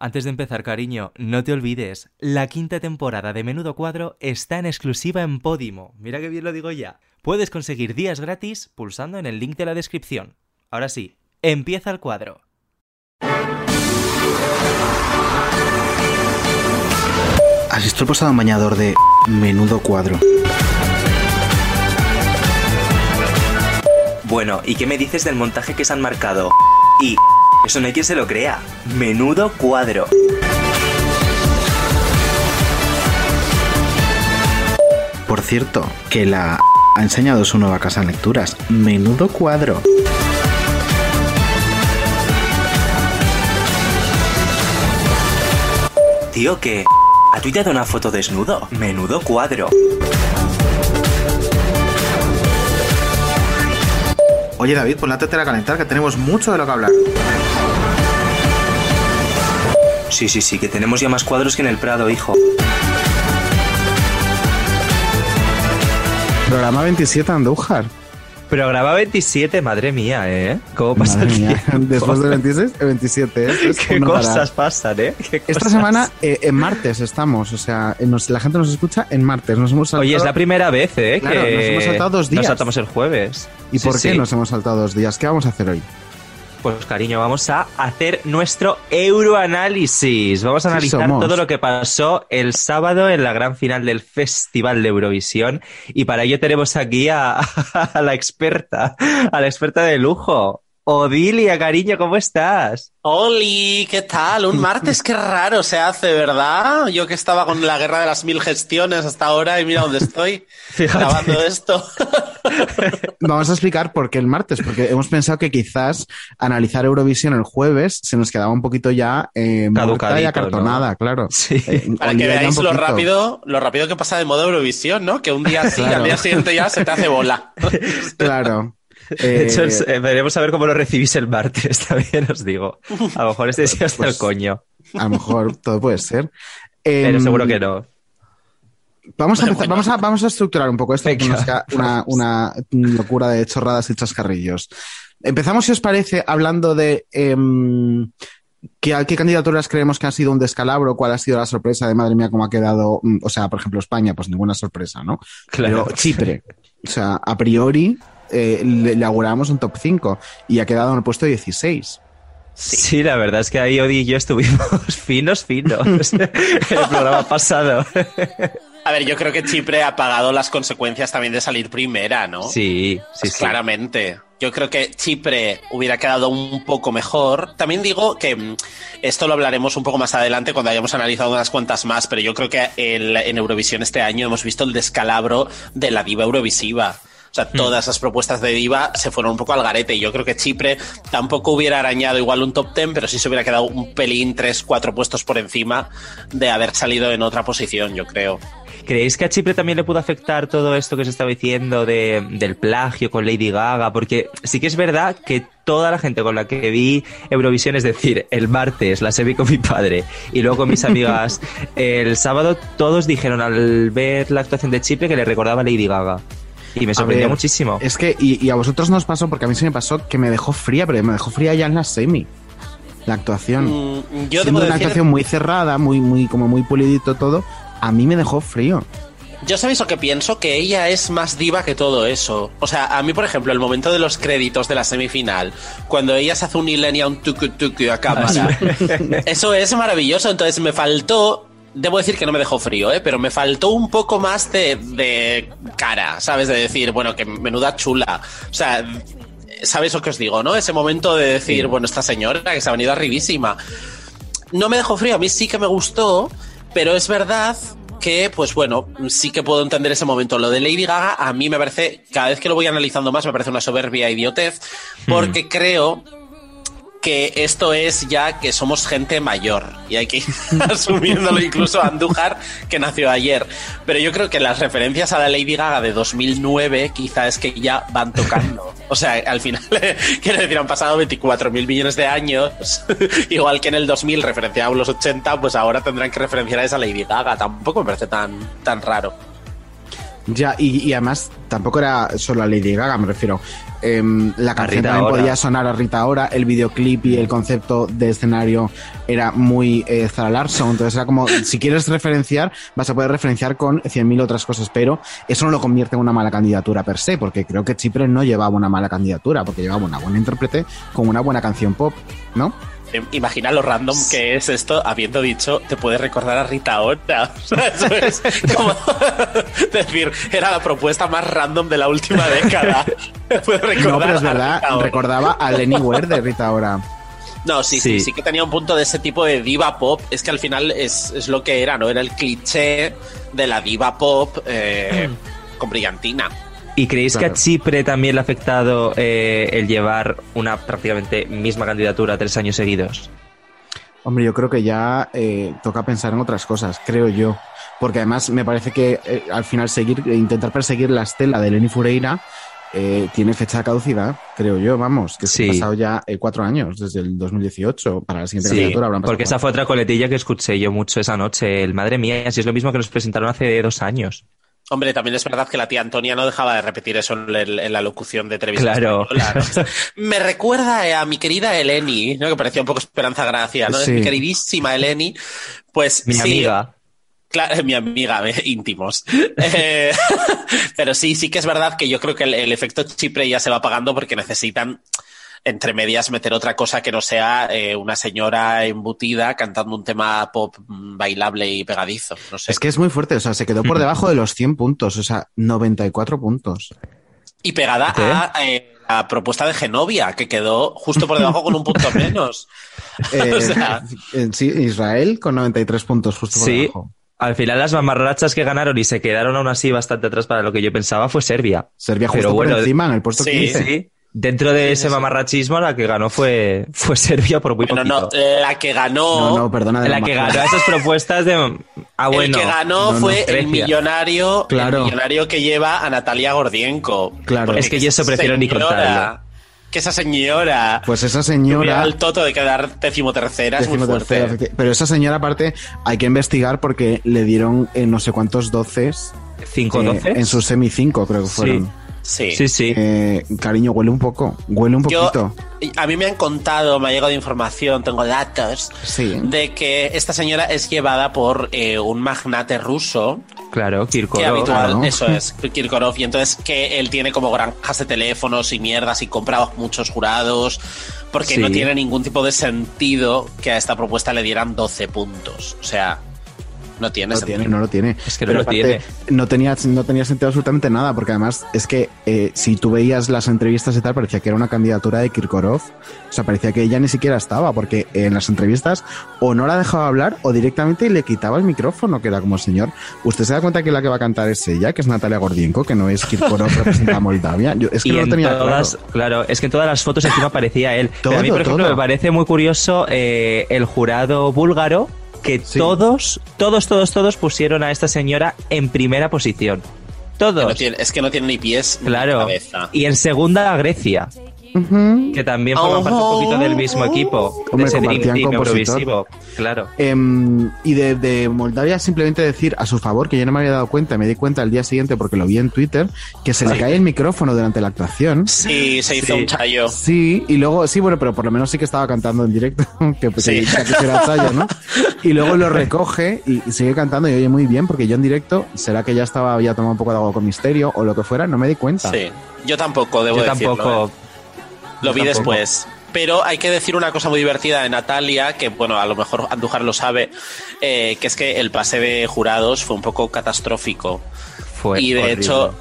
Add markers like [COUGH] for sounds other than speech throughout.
Antes de empezar, cariño, no te olvides, la quinta temporada de Menudo Cuadro está en exclusiva en Podimo. Mira que bien lo digo ya. Puedes conseguir días gratis pulsando en el link de la descripción. Ahora sí, empieza el cuadro. ¿Has visto el posado en bañador de Menudo Cuadro? Bueno, ¿y qué me dices del montaje que se han marcado? Y eso no hay quien se lo crea. Menudo cuadro. Por cierto, que la ha enseñado su nueva casa en lecturas. Menudo cuadro. Tío, que ha tuiteado una foto desnudo. Menudo cuadro. Oye David, pon la tetera a calentar que tenemos mucho de lo que hablar. Sí, sí, sí, que tenemos ya más cuadros que en el Prado, hijo. Programa 27 Andújar. Programa 27, madre mía, ¿eh? ¿Cómo pasa Madre el mía. [LAUGHS] Después del 26, el 27. ¿eh? [LAUGHS] Esto es ¿Qué cosas pasan, eh? ¿Qué Esta cosas? semana, eh, en martes estamos, o sea, eh, nos- la gente nos escucha en martes. Nos hemos saltado, Oye, es la primera vez, ¿eh? Claro, que nos hemos saltado dos días. Nos saltamos el jueves. ¿Y Sí, por qué sí. nos hemos saltado dos días? ¿Qué vamos a hacer hoy? Pues cariño, vamos a hacer nuestro euroanálisis. Vamos a analizar todo lo que pasó el sábado en la gran final del Festival de Eurovisión. Y para ello tenemos aquí a, [LAUGHS] a la experta, a la experta de lujo. Odilia, cariño, ¿cómo estás? Oli, ¿qué tal? Un martes qué raro se hace, ¿verdad? Yo que estaba con la guerra de las mil gestiones hasta ahora y mira dónde estoy [LAUGHS] Fíjate. grabando esto. [LAUGHS] Vamos a explicar por qué el martes, porque hemos pensado que quizás analizar Eurovisión el jueves se nos quedaba un poquito ya eh, y acartonada, claro. Sí. Eh, Para que veáis lo rápido, lo rápido que pasa de modo Eurovisión, ¿no? Que un día sí, Claro. al día siguiente ya se te hace bola. [LAUGHS] Claro. De hecho, Eh, es- eh, veremos a ver cómo lo recibís el martes, [LAUGHS] también os digo. A lo mejor este día hasta el Pues- coño, a lo mejor todo puede ser. pero Em, seguro que no. Vamos a, Bueno, empezar- bueno. vamos a, vamos a estructurar un poco esto, que Venga. nos queda una, una locura de chorradas y chascarrillos. Empezamos, si os parece, hablando de em, qué, qué candidaturas creemos que han sido un descalabro, cuál ha sido la sorpresa de madre mía, cómo ha quedado. mm, O sea, por ejemplo, España, pues ninguna sorpresa, ¿no? Claro. Pero Chipre, o sea, a priori eh, le, le auguramos un top 5 y ha quedado en el puesto 16. Sí. la verdad es que ahí Odi y yo estuvimos [LAUGHS] finos, finos en [LAUGHS] el programa pasado. A ver, yo creo que Chipre ha pagado las consecuencias también de salir primera, ¿no? Sí, sí, Pues sí. Claramente. Yo creo que Chipre hubiera quedado un poco mejor. También digo que mm, esto lo hablaremos un poco más adelante cuando hayamos analizado unas cuantas más, pero yo creo que el- en Eurovisión este año hemos visto el descalabro de la diva eurovisiva. Sea, todas las propuestas de diva se fueron un poco al garete y yo creo que Chipre tampoco hubiera arañado igual un top 10, pero sí se hubiera quedado un pelín, tres, cuatro puestos por encima de haber salido en otra posición, yo creo. ¿Creéis que a Chipre también le pudo afectar todo esto que se estaba diciendo de, del plagio con Lady Gaga? Porque sí que es verdad que toda la gente con la que vi Eurovisión, es decir, el martes la vi con mi padre y luego con mis [LAUGHS] amigas el sábado, todos dijeron al ver la actuación de Chipre que le recordaba a Lady Gaga. Y me sorprendió ver, muchísimo. Es que, y, y a vosotros nos pasó, porque a mí se me pasó que me dejó fría, pero me dejó fría ya en la semi. La actuación. Mm, Yo Siendo una decir, actuación muy cerrada, muy, muy, como muy pulidito todo, a mí me dejó frío. Yo sabéis lo que pienso, que ella es más diva que todo eso. O sea, a mí, por ejemplo, el momento de los créditos de la semifinal, cuando ella se hace un Ilenia, un tucu tucu a cámara, eso es maravilloso. Entonces me faltó, debo decir que no me dejó frío, ¿eh? pero me faltó un poco más de, de cara, ¿sabes? De decir, bueno, que menuda chula. O sea, ¿sabéis lo que os digo, no? Ese momento de decir, bueno, esta señora que se ha venido arribísima no me dejó frío, a mí sí que me gustó, pero es verdad que, pues bueno, sí que puedo entender ese momento. Lo de Lady Gaga, a mí me parece, cada vez que lo voy analizando más, me parece una soberbia idiotez, porque creo que esto es ya que somos gente mayor y hay que ir [LAUGHS] asumiéndolo incluso Andújar que nació ayer. Pero yo creo que las referencias a la Lady Gaga de 2009 quizá es que ya van tocando. O sea, al final, [LAUGHS] quiero decir, han pasado 24 mil millones de años, [LAUGHS] igual que en el 2000 referenciaban los 80, pues ahora tendrán que referenciar a esa Lady Gaga. Tampoco me parece tan, tan raro. Ya, y, y además tampoco era solo a Lady Gaga, me refiero. Em, la canción también Ora. podía sonar a Rita Ora, el videoclip y el concepto de escenario era muy eh, Zara Larsson, entonces era como, si quieres referenciar, vas a poder referenciar con 100.000 otras cosas, pero eso no lo convierte en una mala candidatura per se, porque creo que Chipre no llevaba una mala candidatura, porque llevaba una buena intérprete con una buena canción pop, ¿no? Eh, Imagina lo random que es esto, habiendo dicho, te puede recordar a Rita Ora. [LAUGHS] O sea, eso es como [LAUGHS] decir, era la propuesta más random de la última década. [LAUGHS] Puede recordar No, pero es verdad, recordaba a Lenny Ware de Rita Ora. No, sí, sí, Sí. sí, que tenía un punto de ese tipo de diva pop. Es que al final es, es lo que era, ¿no? Era el cliché de la diva pop eh, con brillantina. ¿Y creéis que a Chipre también le ha afectado eh, el llevar una prácticamente misma candidatura tres años seguidos? Hombre, yo creo que ya eh, toca pensar en otras cosas, creo yo. Porque además me parece que eh, al final seguir, intentar perseguir la estela de Lenny Fureira eh, tiene fecha de caducidad, creo yo, vamos, que se Sí. han pasado ya eh, cuatro años, desde el 2018, para la siguiente Sí, candidatura. habrán porque esa fue otra coletilla que escuché yo mucho esa noche. El madre mía, si es lo mismo que nos presentaron hace dos años. Hombre, también es verdad que la tía Antonia no dejaba de repetir eso en, el- en la locución de televisión. Claro. española, ¿no? Me recuerda a mi querida Eleni, ¿no? que parecía un poco Esperanza Gracia, ¿no? Sí. Mi queridísima Eleni. Pues Mi sí, amiga. Claro, mi amiga, eh, íntimos. Eh, [LAUGHS] pero sí, sí que es verdad que yo creo que el, el efecto Chipre ya se va apagando porque necesitan entre medias meter otra cosa que no sea eh, una señora embutida cantando un tema pop mm, bailable y pegadizo. No sé. Es que es muy fuerte, o sea, se quedó por [LAUGHS] debajo de los 100 puntos, o sea, 94 puntos. Y pegada ¿Qué? a eh, la propuesta de Genovia, que quedó justo por debajo con un punto menos. [LAUGHS] Eh, [LAUGHS] O sea- eh, sí, Israel con 93 puntos justo por Sí. debajo. Al final las mamarrachas que ganaron y se quedaron aún así bastante atrás para lo que yo pensaba fue Serbia. Serbia justo Pero bueno, por encima en el puesto sí, 15. Sí. Dentro de ese mamarrachismo la que ganó fue, fue Serbia por muy Bueno, poquito. no, la que ganó. No, no, perdona. de la que ganó esas propuestas de... Ah, bueno. el que ganó no, no, fue el millonario, Claro. el millonario que lleva a Natalia Gordienko. Claro. Es que yo eso prefiero ni señora- contarlo. Que esa señora Pues esa señora... el toto de quedar decimotercera es muy Decimotercera, fuerte. Pero esa señora, aparte, hay que investigar porque le dieron eh, no sé cuántos doces 5 eh, 12 en su semi 5, creo que fueron. Sí. Sí, sí. Eh, cariño, huele un poco. Huele un Yo, poquito. a mí me han contado, me ha llegado información, tengo datos, Sí. de que esta señora es llevada por eh, un magnate ruso Claro, que Kirkorov. habitual, claro. eso es, Kirkorov, y entonces que él tiene como granjas de teléfonos y mierdas y compra muchos jurados, porque Sí. no tiene ningún tipo de sentido que a esta propuesta le dieran 12 puntos. O sea, no tiene No sentido. tiene, no lo tiene. Es que no Pero lo aparte, tiene. No tenía, no tenía sentido absolutamente nada, porque además es que eh, si tú veías las entrevistas y tal, parecía que era una candidatura de Kirkorov. O sea, parecía que ella ni siquiera estaba, porque en las entrevistas o no la dejaba hablar o directamente le quitaba el micrófono, que era como, señor, ¿usted se da cuenta que la que va a cantar es ella, que es Natalia Gordienko, que no es Kirkorov representa a Moldavia? Yo, es que y no lo en tenía todas, claro. claro, es que en todas las fotos encima parecía él. Pero a mí, Todo, por ejemplo, todo. me parece muy curioso eh, el jurado búlgaro que Sí. todos, todos, todos, todos pusieron a esta señora en primera posición. Que Todos. no tiene- es que no tiene ni pies ni Claro. cabeza. Y en segunda a Grecia, Que también forman parte un poquito del mismo equipo. Hombre, de ese Dream Team compositor. Eurovisivo. Claro. Em, y de, de Moldavia simplemente decir a su favor, que yo no me había dado cuenta, me di cuenta el día siguiente porque lo vi en Twitter, que se le cae el micrófono durante la actuación. Sí, se hizo Sí. un chayo. Sí, y luego, sí, bueno, pero por lo menos sí que estaba cantando en directo, [LAUGHS] que, que Sí. ya quisiera Chayo, ¿no? Y luego lo [LAUGHS] recoge y, y sigue cantando y oye muy bien, porque yo en directo, será que ya estaba, había tomado un poco de agua con misterio o lo que fuera, no me di cuenta. Sí. Yo tampoco, debo Yo decirlo, tampoco. ¿eh? Lo vi tampoco. después. Pero hay que decir una cosa muy divertida de Natalia, que bueno, a lo mejor Andújar lo sabe, eh, que es que el pase de jurados fue un poco catastrófico. Fue y de horrible. hecho,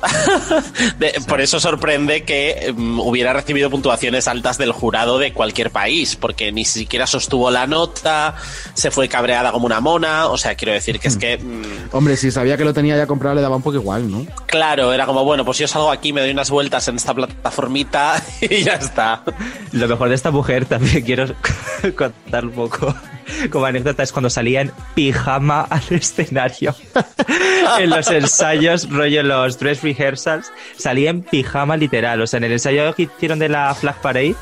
[LAUGHS] de- por eso sorprende que mm, hubiera recibido puntuaciones altas del jurado de cualquier país, porque ni siquiera sostuvo la nota, se fue cabreada como una mona, o sea, quiero decir que es que, mm, Hombre, si sabía que lo tenía ya comprado, le daba un poco igual, ¿no? claro, era como, bueno, pues yo salgo aquí, me doy unas vueltas en esta plataformita [LAUGHS] y ya está. Lo mejor de esta mujer también quiero [LAUGHS] contar un poco [LAUGHS] como anécdota es cuando salía en pijama [LAUGHS] al escenario [LAUGHS] en los ensayos, rollo en los dress rehearsals, salía en pijama literal, o sea, en el ensayo que hicieron de la Flag Parade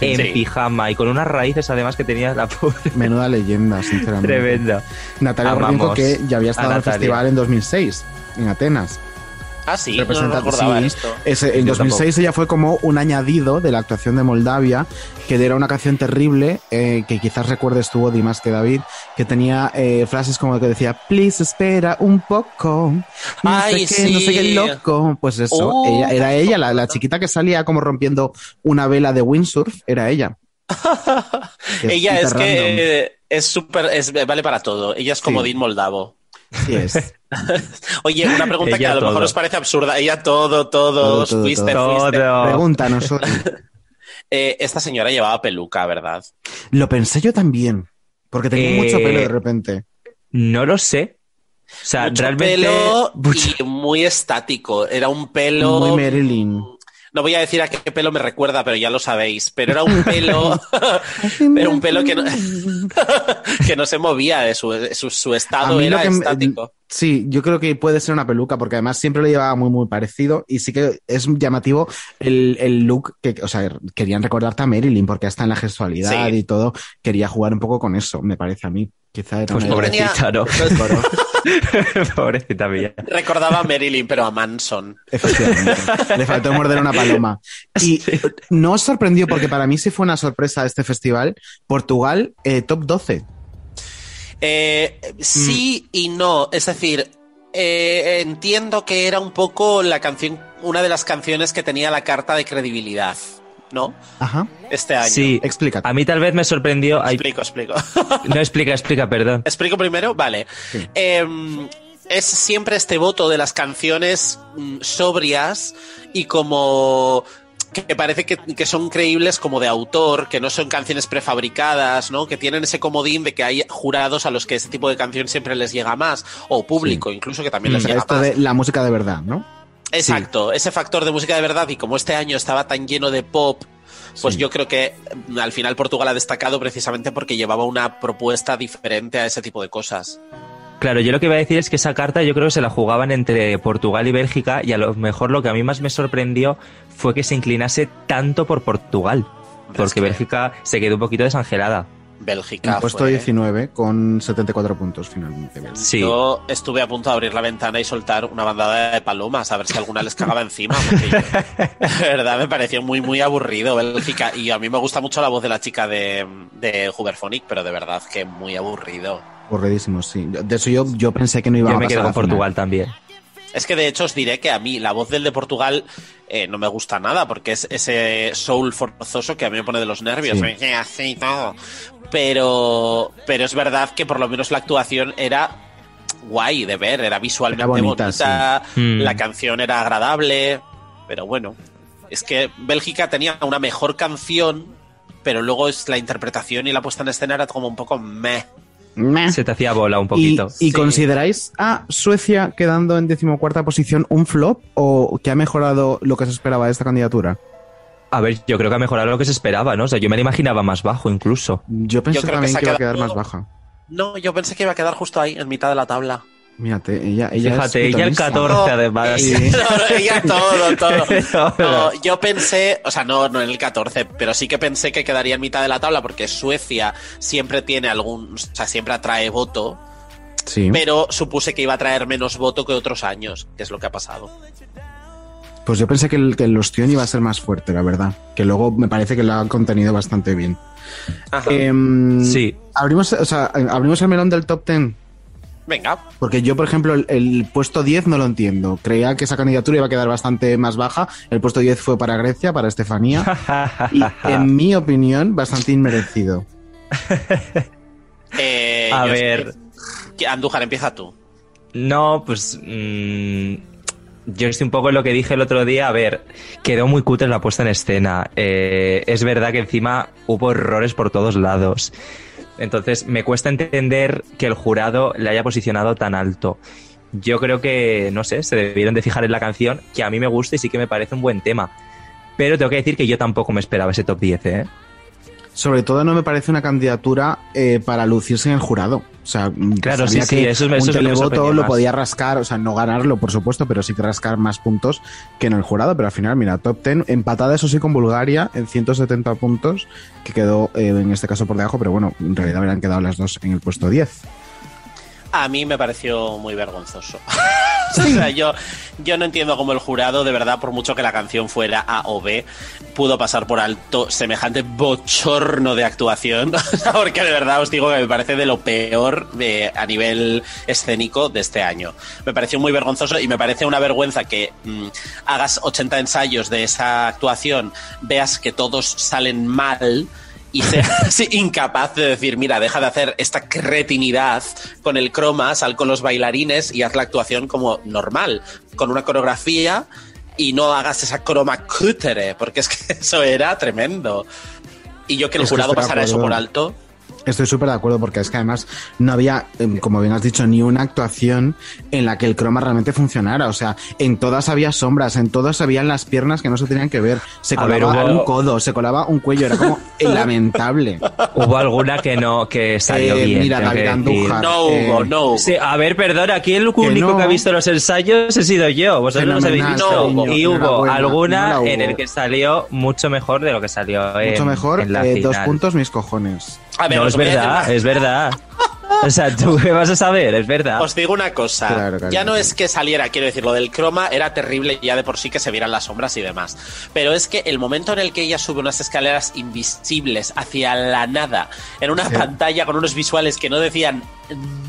en Sí. pijama y con unas raíces además que tenía la pobre Menuda leyenda, sinceramente. tremendo. Natalia Gordienko, que ya había estado en el festival en 2006, en Atenas. Ah, sí, no representa- recordaba sí. Ese- en Yo 2006 ella fue como un añadido de la actuación de Moldavia, que era una canción terrible, eh, que quizás recuerdes tú, Odi, más que David, que tenía eh, frases como que decía, please espera un poco, no Ay, sé qué, no sé qué loco. Pues eso, Oh, ella, era ella, la, chiquita que salía como rompiendo una vela de windsurf, era ella. [LAUGHS] Ella es random. que es súper, es- vale para todo. Ella es como Sí. Dean Moldavo. Sí es. [LAUGHS] Oye, una pregunta que a lo mejor os parece absurda. Ella todo, todo, Todo, todo, fuiste, todo. fuiste. Todo. Pregúntanos. [LAUGHS] Eh, esta señora llevaba peluca, ¿verdad? Lo pensé yo también, porque tenía Eh, mucho pelo de repente. No lo sé. O sea, Mucho realmente. pelo y muy estático. Era un pelo. Muy Marilyn. No voy a decir a qué pelo me recuerda, pero ya lo sabéis. Pero era un pelo. [LAUGHS] [LAUGHS] pero un pelo que no, [LAUGHS] que no se movía de su, su, su estado, era que estático. Sí, yo creo que puede ser una peluca, porque además siempre lo llevaba muy, muy parecido y sí que es llamativo el, el look que, o sea, querían recordarte a Marilyn, porque hasta en la gestualidad Sí. y todo, quería jugar un poco con eso, me parece a mí. Quizá era Pues una idea. pobrecita, ¿no? [LAUGHS] Pobrecita mía. Recordaba a Marilyn, pero a Manson. Efectivamente. Le faltó morder una paloma. Y no os sorprendió, porque para mí sí fue una sorpresa este festival, Portugal, eh, top 12. Eh, sí y no. Es decir, eh, entiendo que era un poco la canción, una de las canciones que tenía la carta de credibilidad, ¿no? Ajá. Este año. Sí, Explícate. a mí tal vez me sorprendió. Explico, explico. no explica, explica, perdón. [LAUGHS] ¿Explico primero? Vale. Sí. Em, es siempre este voto de las canciones mm, sobrias y como que parece que, que son creíbles como de autor, que no son canciones prefabricadas, ¿no? Que tienen ese comodín de que hay jurados a los que este tipo de canción siempre les llega más, o público incluso que también les sea, llega esto más. de la música de verdad, ¿no? Exacto, ese factor de música de verdad y como este año estaba tan lleno de pop, pues Sí. yo creo que mm, al final Portugal ha destacado precisamente porque llevaba una propuesta diferente a ese tipo de cosas. Claro, yo lo que iba a decir es que esa carta yo creo que se la jugaban entre Portugal y Bélgica y a lo mejor lo que a mí más me sorprendió fue que se inclinase tanto por Portugal. Porque que- Bélgica se quedó un poquito desangelada. Bélgica. En puesto fue- 19 con 74 puntos finalmente. Sí. Yo estuve a punto de abrir la ventana y soltar una bandada de palomas a ver si alguna les cagaba encima. [LAUGHS] Porque yo- [LAUGHS] de verdad me pareció muy, muy aburrido Bélgica. Y a mí me gusta mucho la voz de la chica de, de Huberphonic, pero de verdad que muy aburrido. Aburridísimo, sí. De eso yo, yo pensé que no iba Yo a me pasar quedo con al final. Portugal también. Es que de hecho os diré que a mí la voz del de Portugal eh, no me gusta nada porque es ese soul forzoso que a mí me pone de los nervios. Sí. Eh, Así y todo. Pero, pero es verdad que por lo menos la actuación era guay de ver, era visualmente Era bonita, bonita, sí. Mm. la canción era agradable, pero bueno, es que Bélgica tenía una mejor canción, pero luego es la interpretación y la puesta en escena era como un poco meh. Meh. Se te hacía bola un ¿Y, poquito. y Sí. consideráis a Suecia quedando en decimocuarta posición un flop o que ha mejorado lo que se esperaba de esta candidatura? A ver, yo creo que ha mejorado lo que se esperaba, ¿no? O sea, yo me la imaginaba más bajo incluso. Yo pensé Yo creo que también que, iba a quedar más baja. No, yo pensé que iba a quedar justo ahí, en mitad de la tabla. Fíjate, ella, ella Fíjate, es ella el pitonisa. 14 además. Sí. No, no, ella todo, todo. No, yo pensé, o sea, no, no en el 14, pero sí que pensé que quedaría en mitad de la tabla porque Suecia siempre tiene algún, o sea, siempre atrae voto, Sí. pero supuse que iba a traer menos voto que otros años, que es lo que ha pasado. Pues yo pensé que el, que el Ostión iba a ser más fuerte, la verdad. Que luego me parece que lo ha contenido bastante bien. Ajá. Em, Sí. Abrimos, o sea, abrimos el melón del top 10. Venga, Porque yo, por ejemplo, el, el puesto 10 no lo entiendo. Creía que esa candidatura iba a quedar bastante más baja. El puesto 10 fue para Grecia, para Estefanía. [LAUGHS] y en mi opinión, bastante inmerecido. [LAUGHS] eh, A ver. estoy- Andújar, empieza tú. No, pues. mm, yo estoy un poco en lo que dije el otro día. A ver, quedó muy cutre la puesta en escena. Eh, es verdad que encima hubo errores por todos lados. Entonces, me cuesta entender que el jurado le haya posicionado tan alto. Yo creo que, no sé, se debieron de fijar en la canción, que a mí me gusta y sí que me parece un buen tema. Pero tengo que decir que yo tampoco me esperaba ese top 10, ¿eh? Sobre todo no me parece una candidatura eh, para lucirse en el jurado. O sea, mm, Claro, sabía sí, sí, eso es- un eso televoto lo podía rascar, o sea, no ganarlo, por supuesto, pero sí que rascar más puntos que en el jurado. Pero al final, mira, top 10, empatada eso sí con Bulgaria en 170 puntos, que quedó eh, en este caso por debajo, pero bueno, en realidad habrían quedado las dos en el puesto 10. A mí me pareció muy vergonzoso. [LAUGHS] O sea, yo, yo no entiendo cómo el jurado, de verdad, por mucho que la canción fuera A o B, pudo pasar por alto semejante bochorno de actuación. [LAUGHS] Porque de verdad os digo que me parece de lo peor de, a nivel escénico de este año. Me pareció muy vergonzoso y me parece una vergüenza que mm, hagas 80 ensayos de esa actuación, veas que todos salen mal y seas [LAUGHS] incapaz de decir, mira, deja de hacer esta cretinidad con el croma, sal con los bailarines y haz la actuación como normal, con una coreografía y no hagas esa croma cútere, porque es que [LAUGHS] eso era tremendo. Y yo que el Es jurado pasara eso por alto. Estoy súper de acuerdo porque es que además no había, em, como bien has dicho, ni una actuación en la que el croma realmente funcionara. O sea, en todas había sombras, en todas habían las piernas que no se tenían que ver. Se ver, colaba hubo- un codo, se colaba un cuello, era como [LAUGHS] lamentable. Hubo alguna que no, que salió Eh, bien. mira, David. Andújar. No eh, hubo, no hubo. Sí, a ver, perdón, aquí el único no. que ha visto los ensayos he sido yo. Vosotros no los habéis visto. cariño, y hubo alguna no la en el que salió mucho mejor de lo que salió en, Mucho mejor, en la eh, dos puntos mis cojones. A ver, no, es verdad, es verdad. O sea, ¿tú qué vas a saber? Es verdad. Os digo una cosa, Claro, claro, ya no claro. es que saliera, quiero decir, lo del croma era terrible ya de por sí que se vieran las sombras y demás, pero es que el momento en el que ella sube unas escaleras invisibles hacia la nada, en una Sí. pantalla con unos visuales que no decían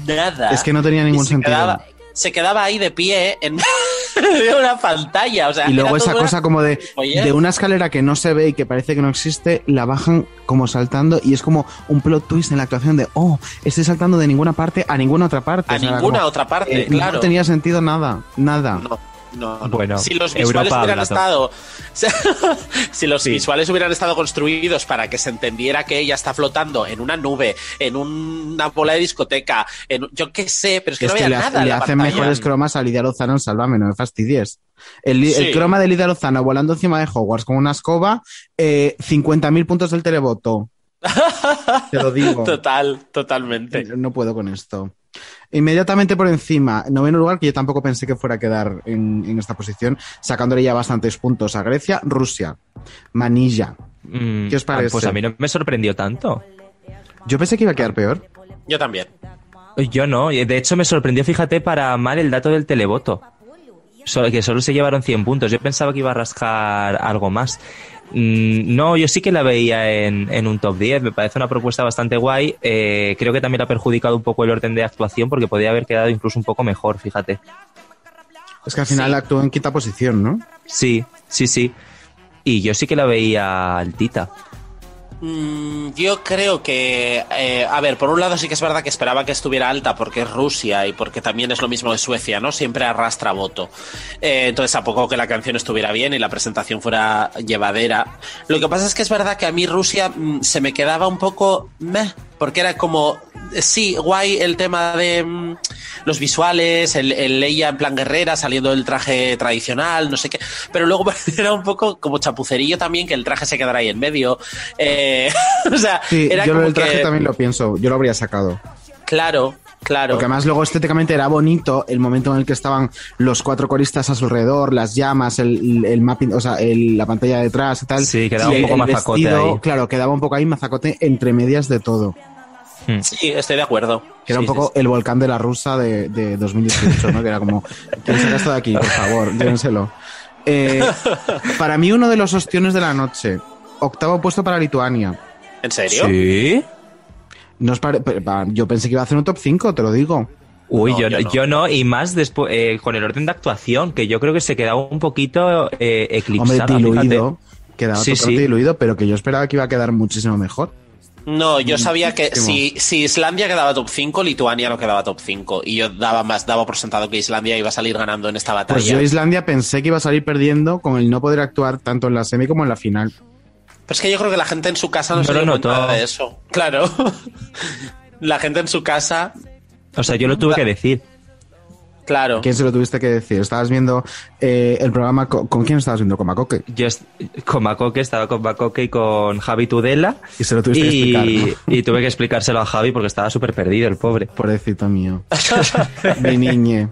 nada. Es que no tenía ningún se sentido. Quedaba, se quedaba ahí de pie en [LAUGHS] una pantalla, o sea, Y luego esa cosa como de, Oye. de una escalera que no se ve y que parece que no existe, la bajan como saltando y es como un plot twist en la actuación de, oh, estoy saltando de ninguna parte a ninguna otra parte. a O sea, era ninguna como, otra parte, eh, claro. No tenía sentido nada, nada. No, no, no. Bueno, si los visuales Europa hubieran estado. [LAUGHS] si los Sí. visuales hubieran estado construidos para que se entendiera que ella está flotando en una nube, en una bola de discoteca, en yo qué sé, pero es que Es no que había le, nada. le la hacen pantalla. mejores cromas a Lidia Lozano en Sálvame, no me fastidies. El, el croma de Lidia Lozano volando encima de Hogwarts con una escoba, eh, 50.000 puntos del televoto. [LAUGHS] Te lo digo. Total, totalmente. No puedo con esto. Inmediatamente por encima, noveno lugar, que yo tampoco pensé que fuera a quedar en, en esta posición, sacándole ya bastantes puntos a Grecia, Rusia, Manilla. Mm, ¿Qué os parece? Pues a mí no me sorprendió tanto. Yo pensé que iba a quedar peor. Yo también. Yo no, de hecho me sorprendió, fíjate, para mal el dato del televoto. Solo, que solo se llevaron 100 puntos. Yo pensaba que iba a rascar algo más. Mm, no, yo sí que la veía en, en un top 10. Me parece una propuesta bastante guay. Eh, creo que también ha perjudicado un poco el orden de actuación porque podía haber quedado incluso un poco mejor, fíjate. Es que al final Sí. actuó en quinta posición, ¿no? Sí, sí, sí. Y yo sí que la veía altita. Mm, yo creo que, eh, a ver, por un lado sí que es verdad que esperaba que estuviera alta porque es Rusia y porque también es lo mismo de Suecia, ¿no? Siempre arrastra voto. Eh, entonces, a poco que la canción estuviera bien y la presentación fuera llevadera. Lo que pasa es que es verdad que a mí Rusia mm, se me quedaba un poco meh, porque era como, sí, guay el tema de mm, los visuales, el, el ella en plan guerrera saliendo del traje tradicional, no sé qué, pero luego [LAUGHS] era un poco como chapucerillo también que el traje se quedara ahí en medio. Eh, [LAUGHS] o sea, Sí, era yo como del traje que, también lo pienso, yo lo habría sacado. claro, claro. Porque además luego estéticamente era bonito el momento en el que estaban los cuatro coristas a su alrededor, las llamas, el, el mapping, o sea, el- la pantalla detrás y tal. Sí, quedaba un poco el mazacote vestido, ahí. Claro, quedaba un poco ahí mazacote entre medias de todo. Sí, estoy de acuerdo. Que era Sí, un poco sí, el volcán de la rusa de, de 2018, ¿no? Que era como, ¿quién saca esto de aquí? Por favor, llévenselo. Eh, para mí, uno de los ostiones de la noche. Octavo puesto para Lituania. ¿En serio? ¿Sí? No pare- yo pensé que iba a hacer un top 5, te lo digo. Uy, No, yo, yo no, yo no, y más después eh, con el orden de actuación, que yo creo que se quedaba un poquito eh, Hombre, diluido. Quedaba Sí, totalmente sí. diluido, pero que yo esperaba que iba a quedar muchísimo mejor. No, yo sabía que si, si Islandia quedaba top 5, Lituania no quedaba top 5. Y yo daba más, daba por sentado que Islandia iba a salir ganando en esta batalla. Pues yo Islandia pensé que iba a salir perdiendo con el no poder actuar tanto en la semi como en la final. Pero es que yo creo que la gente en su casa no, No se dio cuenta de eso. Claro. [LAUGHS] la gente en su casa, O sea, yo lo tuve que decir. Claro. ¿Quién se lo tuviste que decir? ¿Estabas viendo eh, el programa co- con, quién estabas viendo? ¿Con Macoque? Yo est- con Macoque, estaba con Macoque y con Javi Tudela. Y se lo tuviste que explicar. ¿no? [LAUGHS] y tuve que explicárselo a Javi porque estaba súper perdido, el pobre. Pobrecito mío. [LAUGHS] Mi niñe.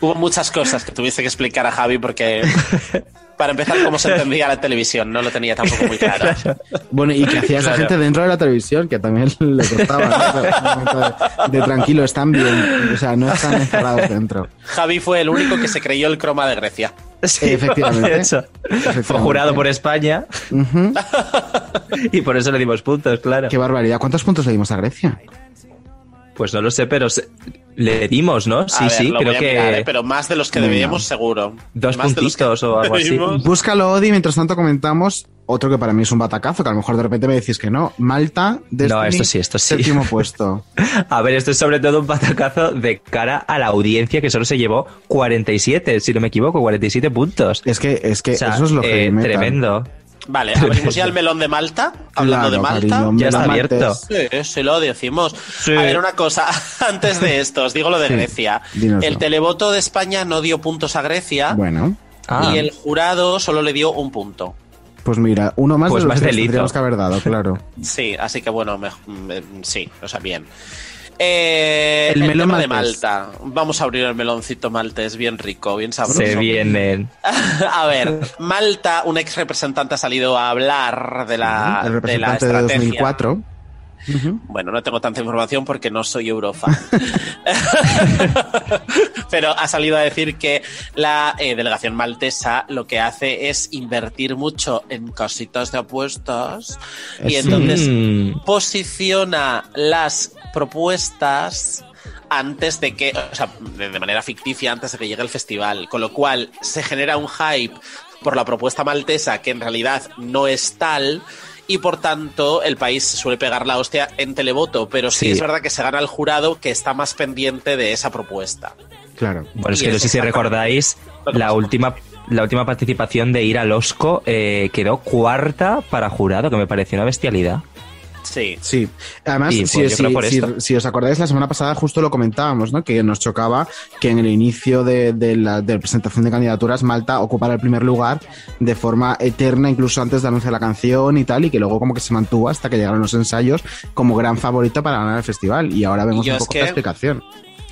Hubo muchas cosas que tuviste que explicar a Javi porque [LAUGHS] Para empezar, cómo se entendía la televisión, no lo tenía tampoco muy claro. [LAUGHS] Bueno, y que hacía esa gente dentro de la televisión, que también [LAUGHS] le costaba. ¿no? De, de tranquilo, están bien. O sea, no están encerrados dentro. Javi fue el único que se creyó el croma de Grecia. Sí, Efectivamente. Fue jurado por España [LAUGHS] y por eso le dimos puntos, claro. Qué barbaridad. ¿Cuántos puntos le dimos a Grecia? Pues no lo sé, pero se- le dimos, ¿no? Sí, ver, sí, lo creo voy a que mirar, ¿eh? pero más de los que deberíamos, seguro. dos Más de los que puntitos o algo así. Búscalo, Odi, mientras tanto comentamos otro que para mí es un batacazo, que a lo mejor de repente me decís que no. Malta, Destiny, esto sí, esto sí. Séptimo [LAUGHS] puesto. A ver, esto es sobre todo un patacazo de cara a la audiencia que solo se llevó 47, si no me equivoco, 47 puntos. Es que, es que O sea, eso es lo eh, heavy metal. tremendo. Vale, abrimos ya el melón de Malta. Hablando Claro, de Malta. cariño, Ya está abierto. Sí, sí, lo decimos. Sí. A ver, una cosa, [LAUGHS] antes de [LAUGHS] esto, os digo lo de Sí, Grecia. El televoto de España no dio puntos a Grecia Bueno, Ah, y el jurado solo le dio un punto. pues mira, uno más Pues de los más que tendríamos que haber dado, claro. Sí, así que bueno, me- me- sí, o sea, bien. Eh, El el, melón tema de. Malta. Vamos a abrir el meloncito maltés, bien rico, bien sabroso. se vienen. [LAUGHS] a ver, Malta, un ex representante ha salido a hablar de la, el de la representante de, estrategia. 2004. Ujú. Bueno, no tengo tanta información porque no soy Eurofan. [LAUGHS] [LAUGHS] Pero ha salido a decir que la eh, delegación maltesa lo que hace es invertir mucho en cositas de apuestas y Sí. entonces Mm. posiciona las propuestas antes de que, o sea, de manera ficticia antes de que llegue el festival, con lo cual se genera un hype por la propuesta maltesa que en realidad no es tal y por tanto el país suele pegar la hostia en televoto, pero sí, Sí. es verdad que se gana el jurado que está más pendiente de esa propuesta. Claro. Bueno, es que no sé si recordáis la última, la última participación de ir al Osco eh, quedó cuarta para jurado, que me pareció una bestialidad. Sí. Sí, además, si, pues, os acordáis, la semana pasada justo lo comentábamos, ¿no? Que nos chocaba que en el inicio de, de la, de la presentación de candidaturas Malta ocupara el primer lugar de forma eterna, incluso antes de anunciar la canción y tal, y que luego como que se mantuvo hasta que llegaron los ensayos como gran favorito para ganar el festival. Y ahora vemos un poco la explicación.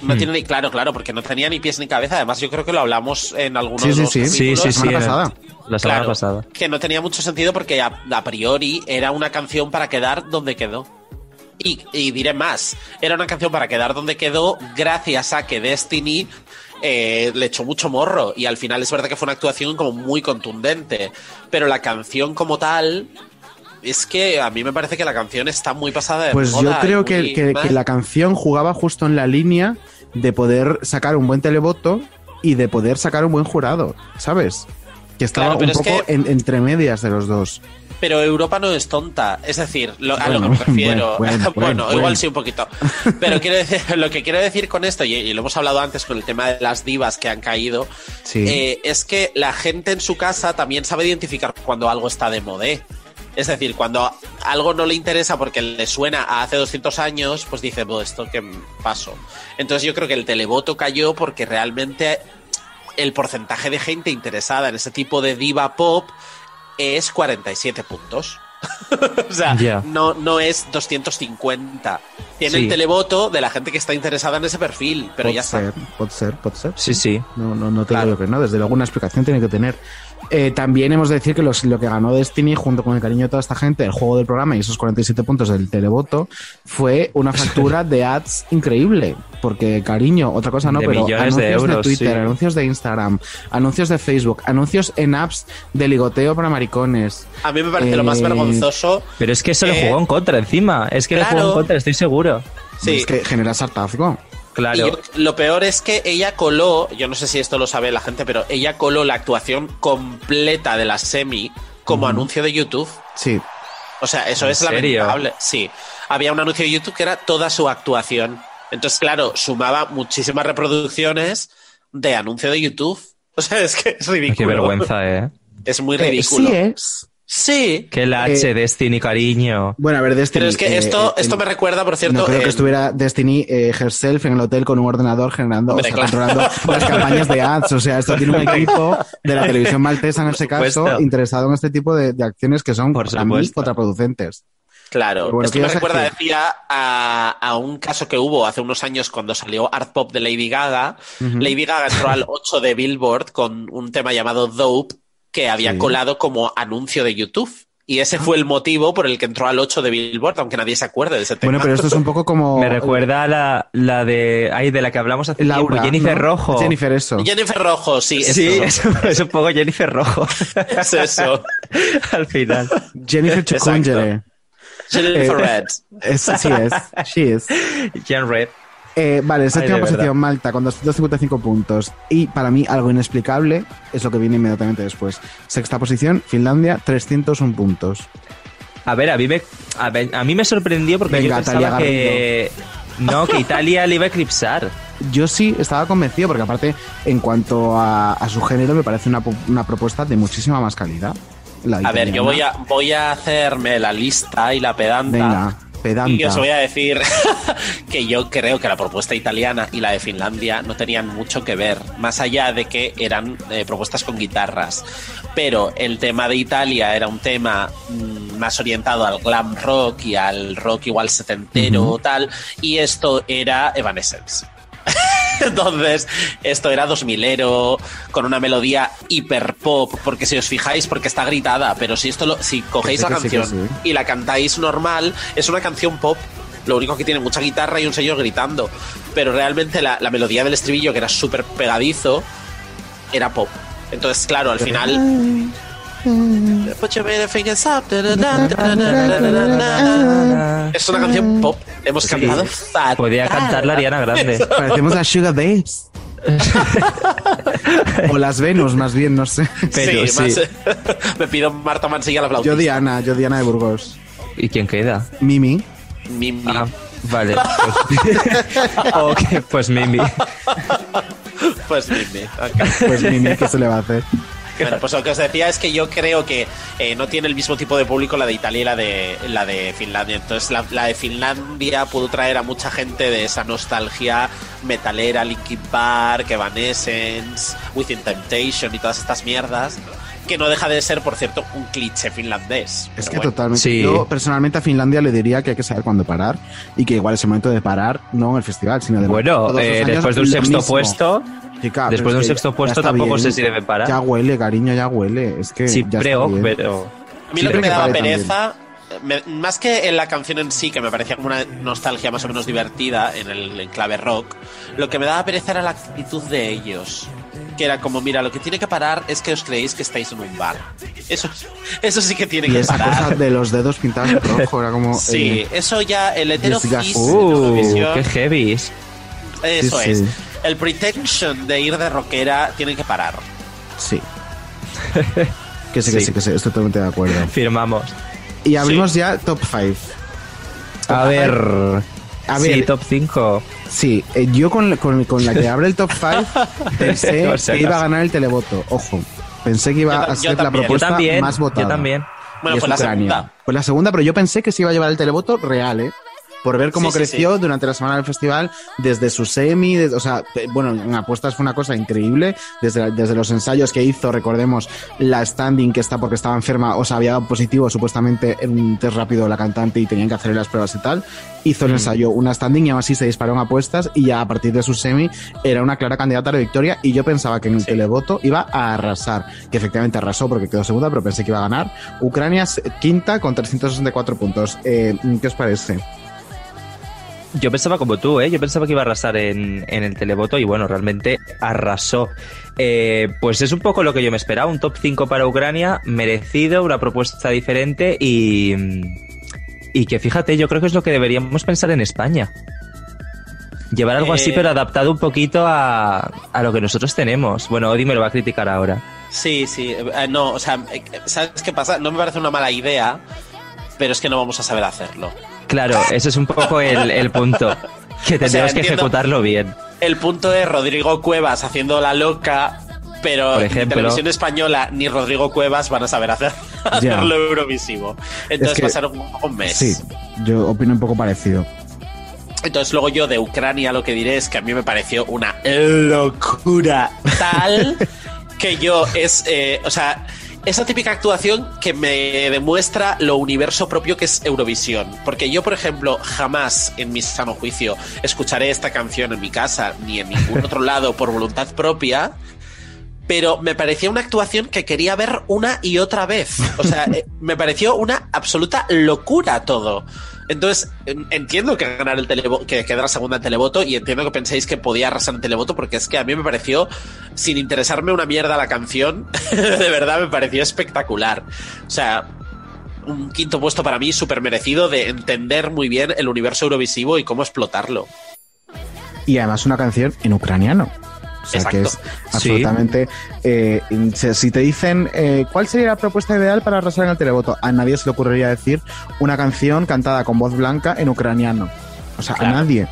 No Hmm. tiene ni claro, claro, porque no tenía ni pies ni cabeza. Además, yo creo que lo hablamos en algunos Sí, de los sí. Sí, capítulos. sí, la semana el- pasada. La semana Claro, pasada. Que no tenía mucho sentido porque a, a priori era una canción para quedar donde quedó. Y, y diré más, era una canción para quedar donde quedó gracias a que Destiny eh, le echó mucho morro y al final es verdad que fue una actuación como muy contundente, pero la canción como tal es que a mí me parece que la canción está muy pasada de Pues yo moda creo que, que- la canción jugaba justo en la línea de poder sacar un buen televoto y de poder sacar un buen jurado, ¿sabes? Que estaba Claro, un es poco que- en- entre medias de los dos. Pero Europa no es tonta, es decir, lo- a lo que me [LAUGHS] refiero. bueno, [LAUGHS] bueno, Bueno, bueno. igual sí un poquito. Pero [LAUGHS] quiero decir, lo que quiero decir con esto, y, y lo hemos hablado antes con el tema de las divas que han caído, Sí. eh, es que la gente en su casa también sabe identificar cuando algo está de modé. Es decir, cuando algo no le interesa porque le suena a hace 200 años, pues dice, pues esto que paso. Entonces yo creo que el televoto cayó porque realmente el porcentaje de gente interesada en ese tipo de diva pop es 47 puntos. [LAUGHS] o sea, Ya. no, no es 250. Tiene Sí. el televoto de la gente que está interesada en ese perfil, pero Pot ya está. ser, pot ser, pot ser. Sí, sí. No, no, no te Claro. digo que no, desde luego una explicación tiene que tener. Eh, también hemos de decir que los- lo que ganó Destiny, junto con el cariño de toda esta gente, el juego del programa y esos 47 puntos del televoto, fue una factura de ads increíble. Porque, cariño, otra cosa no, De pero de anuncios de, euros, Twitter, sí. anuncios de Instagram, anuncios de Facebook, anuncios en apps de ligoteo para maricones. A mí me parece lo más Eh, vergonzoso. Pero es que eso Eh, le jugó en contra encima. Es que le jugó en contra, estoy seguro. Sí. Es que genera sartazgo. Claro. Y yo- lo peor es que ella coló, yo no sé si esto lo sabe la gente, pero ella coló la actuación completa de la semi como anuncio de YouTube. Sí. O sea, eso ¿En es serio? lamentable. Sí. Había un anuncio de YouTube que era toda su actuación. Entonces, claro, sumaba muchísimas reproducciones de anuncio de YouTube. [LAUGHS] O sea, es que es ridículo. Qué vergüenza, ¿eh? Es muy Eh, ridículo. sí es. Sí. Que la Eh, H, Destiny, cariño. Bueno, a ver, Destiny. Pero es que eh, esto, eh, esto me recuerda, por cierto. no creo que estuviera Destiny eh, herself en el hotel con un ordenador generando, Hombre, o sea, claro. controlando [LAUGHS] las campañas de ads. O sea, esto tiene un equipo de la televisión maltesa en este caso interesado en este tipo de, de acciones que son Por para mí contraproducentes. Claro, bueno, esto ¿qué me recuerda, decir? decía, a, a un caso que hubo hace unos años cuando salió Art Pop de Lady Gaga. Lady Gaga entró al 8 de Billboard con un tema llamado Dope que había Sí. colado como anuncio de YouTube. Y ese fue el motivo por el que entró al 8 de Billboard, aunque nadie se acuerde de ese tema. Bueno, pero esto es un poco como. Me recuerda a la, la de. Ay, de la que hablamos hace Laura, tiempo. Jennifer ¿no? Rojo. Jennifer, eso. Jennifer Rojo, sí, es Sí, eso. [LAUGHS] es, es un poco Jennifer Rojo. Es eso. [LAUGHS] Al final. Jennifer Exacto. Chukwungere. Jennifer Eh, Red. Es, sí es. She is. Jen Red. Eh, vale, séptima posición, verdad. Malta, con 255 puntos. Y para mí, algo inexplicable es lo que viene inmediatamente después. Sexta posición, Finlandia, 301 puntos. A ver, a mí me, a, ver, a mí me sorprendió porque Venga, yo pensaba que. No, que Italia le iba a eclipsar. [LAUGHS] Yo sí estaba convencido, porque aparte, en cuanto a, a su género, me parece una, una propuesta de muchísima más calidad. La A ver, yo voy a, voy a hacerme la lista y la pedanta. Venga, pedanta. Y os voy a decir [LAUGHS] que yo creo que la propuesta italiana y la de Finlandia no tenían mucho que ver, más allá de que eran eh, propuestas con guitarras. Pero el tema de Italia era un tema mm, más orientado al glam rock y al rock igual setentero o tal, y esto era Evanescence. Entonces, esto era 2000ero, con una melodía hiper pop, porque si os fijáis, porque está gritada, pero si esto lo, si cogéis la sí, canción sí. y la cantáis normal, es una canción pop. Lo único que tiene mucha guitarra y un señor gritando. Pero realmente la, la melodía del estribillo, que era súper pegadizo, era pop. Entonces, claro, al final. Es una canción pop. Hemos sí. cantado fatal. Podía cantarla Ariana Grande. [LAUGHS] Parecemos a Sugar Babes. [LAUGHS] o las Venus, más bien, no sé. Pero sí, eh, [LAUGHS] me pido Marta Mansilla la flauta. Yo Diana, yo Diana de Burgos. ¿Y quién queda? Mimi. Mimi. Ah, vale. Pues, pues Mimi. pues Mimi. Pues Mimi, ¿qué se le va a hacer? [LAUGHS] Bueno, pues lo que os decía es que yo creo que eh, no tiene el mismo tipo de público la de Italia y la de, la de Finlandia. Entonces, la, la de Finlandia pudo traer a mucha gente de esa nostalgia metalera, Linkin Park, Evanescence, Within Temptation y todas estas mierdas. Que no deja de ser, por cierto, un cliché finlandés. Es que bueno. totalmente. Sí. Yo personalmente a Finlandia le diría que hay que saber cuándo parar y que igual es el momento de parar, no en el festival, sino de Bueno, eh, después de un sexto mismo. puesto, Chica, después de un sexto puesto tampoco bien. sé si debe parar. Ya huele, cariño, ya huele. Es que sí, bien. pero. A mí Sí, lo que creo me daba pereza, me- más que en la canción en sí, que me parecía como una nostalgia más o menos divertida en el en clave rock, lo que me daba pereza era la actitud de ellos. Que era como, mira, lo que tiene que parar es que os creéis que estáis en un bar. Eso, eso sí que tiene Y que esa parar. cosa de los dedos pintados en rojo era como. [LAUGHS] Sí, eh, eso ya, el hetero Uh, qué heavy. eso sí, es. sí. El pretension de ir de rockera tiene que parar. sí. [LAUGHS] que sí, que Sí. sí, que sí, estoy totalmente de acuerdo. [LAUGHS] Firmamos. Y abrimos ya top 5. A ver. A sí, ver. top 5. Sí, eh, yo con, con- con la que [LAUGHS] abre el top 5 pensé que iba a ganar el televoto. Ojo, pensé que iba Yo a ser la propuesta también. más votada. Yo también. Bueno, pues la Ucrania. segunda. Pues la segunda, pero yo pensé que se iba a llevar el televoto real, ¿eh? Por ver cómo Sí, sí, creció durante la semana del festival, desde su semi, desde- o sea, bueno, en apuestas fue una cosa increíble, desde, desde los ensayos que hizo, recordemos, la standing que está porque estaba enferma, o sea, había dado positivo supuestamente en un test rápido la cantante y tenían que hacer las pruebas y tal, hizo Mm. el ensayo, una standing y aún así se disparó en apuestas y ya a partir de su semi era una clara candidata a la victoria y yo pensaba que en el televoto iba a arrasar, que efectivamente arrasó porque quedó segunda, pero pensé que iba a ganar. Ucrania quinta con 364 puntos. Eh, ¿Qué os parece? Yo pensaba como tú, ¿eh? Yo pensaba que iba a arrasar en, en el televoto y bueno, realmente arrasó. Eh, pues es un poco lo que yo me esperaba, un top 5 para Ucrania, merecido, una propuesta diferente y, y que fíjate, yo creo que es lo que deberíamos pensar en España. Llevar algo así, Eh. pero adaptado un poquito a, a lo que nosotros tenemos. Bueno, Odi me lo va a criticar ahora. Sí, sí. eh, no, o sea, ¿sabes qué pasa? No me parece una mala idea, pero es que no vamos a saber hacerlo. Claro, ese es un poco el, el punto. Que tendremos que entiendo- ejecutarlo bien. El punto de Rodrigo Cuevas haciendo la loca, pero Por ni ejemplo. televisión española ni Rodrigo Cuevas van a saber hacer, [LAUGHS] hacerlo eurovisivo. Entonces que- ser un, un mes. Sí, yo opino un poco parecido. Entonces luego yo de Ucrania lo que diré es que a mí me pareció una locura tal [LAUGHS] que yo es, eh, o sea, esa típica actuación que me demuestra lo universo propio que es Eurovisión. Porque yo, por ejemplo, jamás en mi sano juicio escucharé esta canción en mi casa ni en ningún otro [LAUGHS] lado por voluntad propia. pero me parecía una actuación que quería ver una y otra vez. O sea, eh, me pareció una absoluta locura todo. Entonces, entiendo que ganar el televoto, que quedara segunda en televoto y entiendo que penséis que podía arrasar en televoto porque es que a mí me pareció, sin interesarme una mierda la canción, [LAUGHS] de verdad me pareció espectacular. O sea, un quinto puesto para mí súper merecido de entender muy bien el universo eurovisivo y cómo explotarlo. Y además una canción en ucraniano. O sea que es absolutamente. Eh, si te dicen eh, cuál sería la propuesta ideal para arrasar en el televoto, a nadie se le ocurriría decir una canción cantada con voz blanca en ucraniano. O sea, a nadie.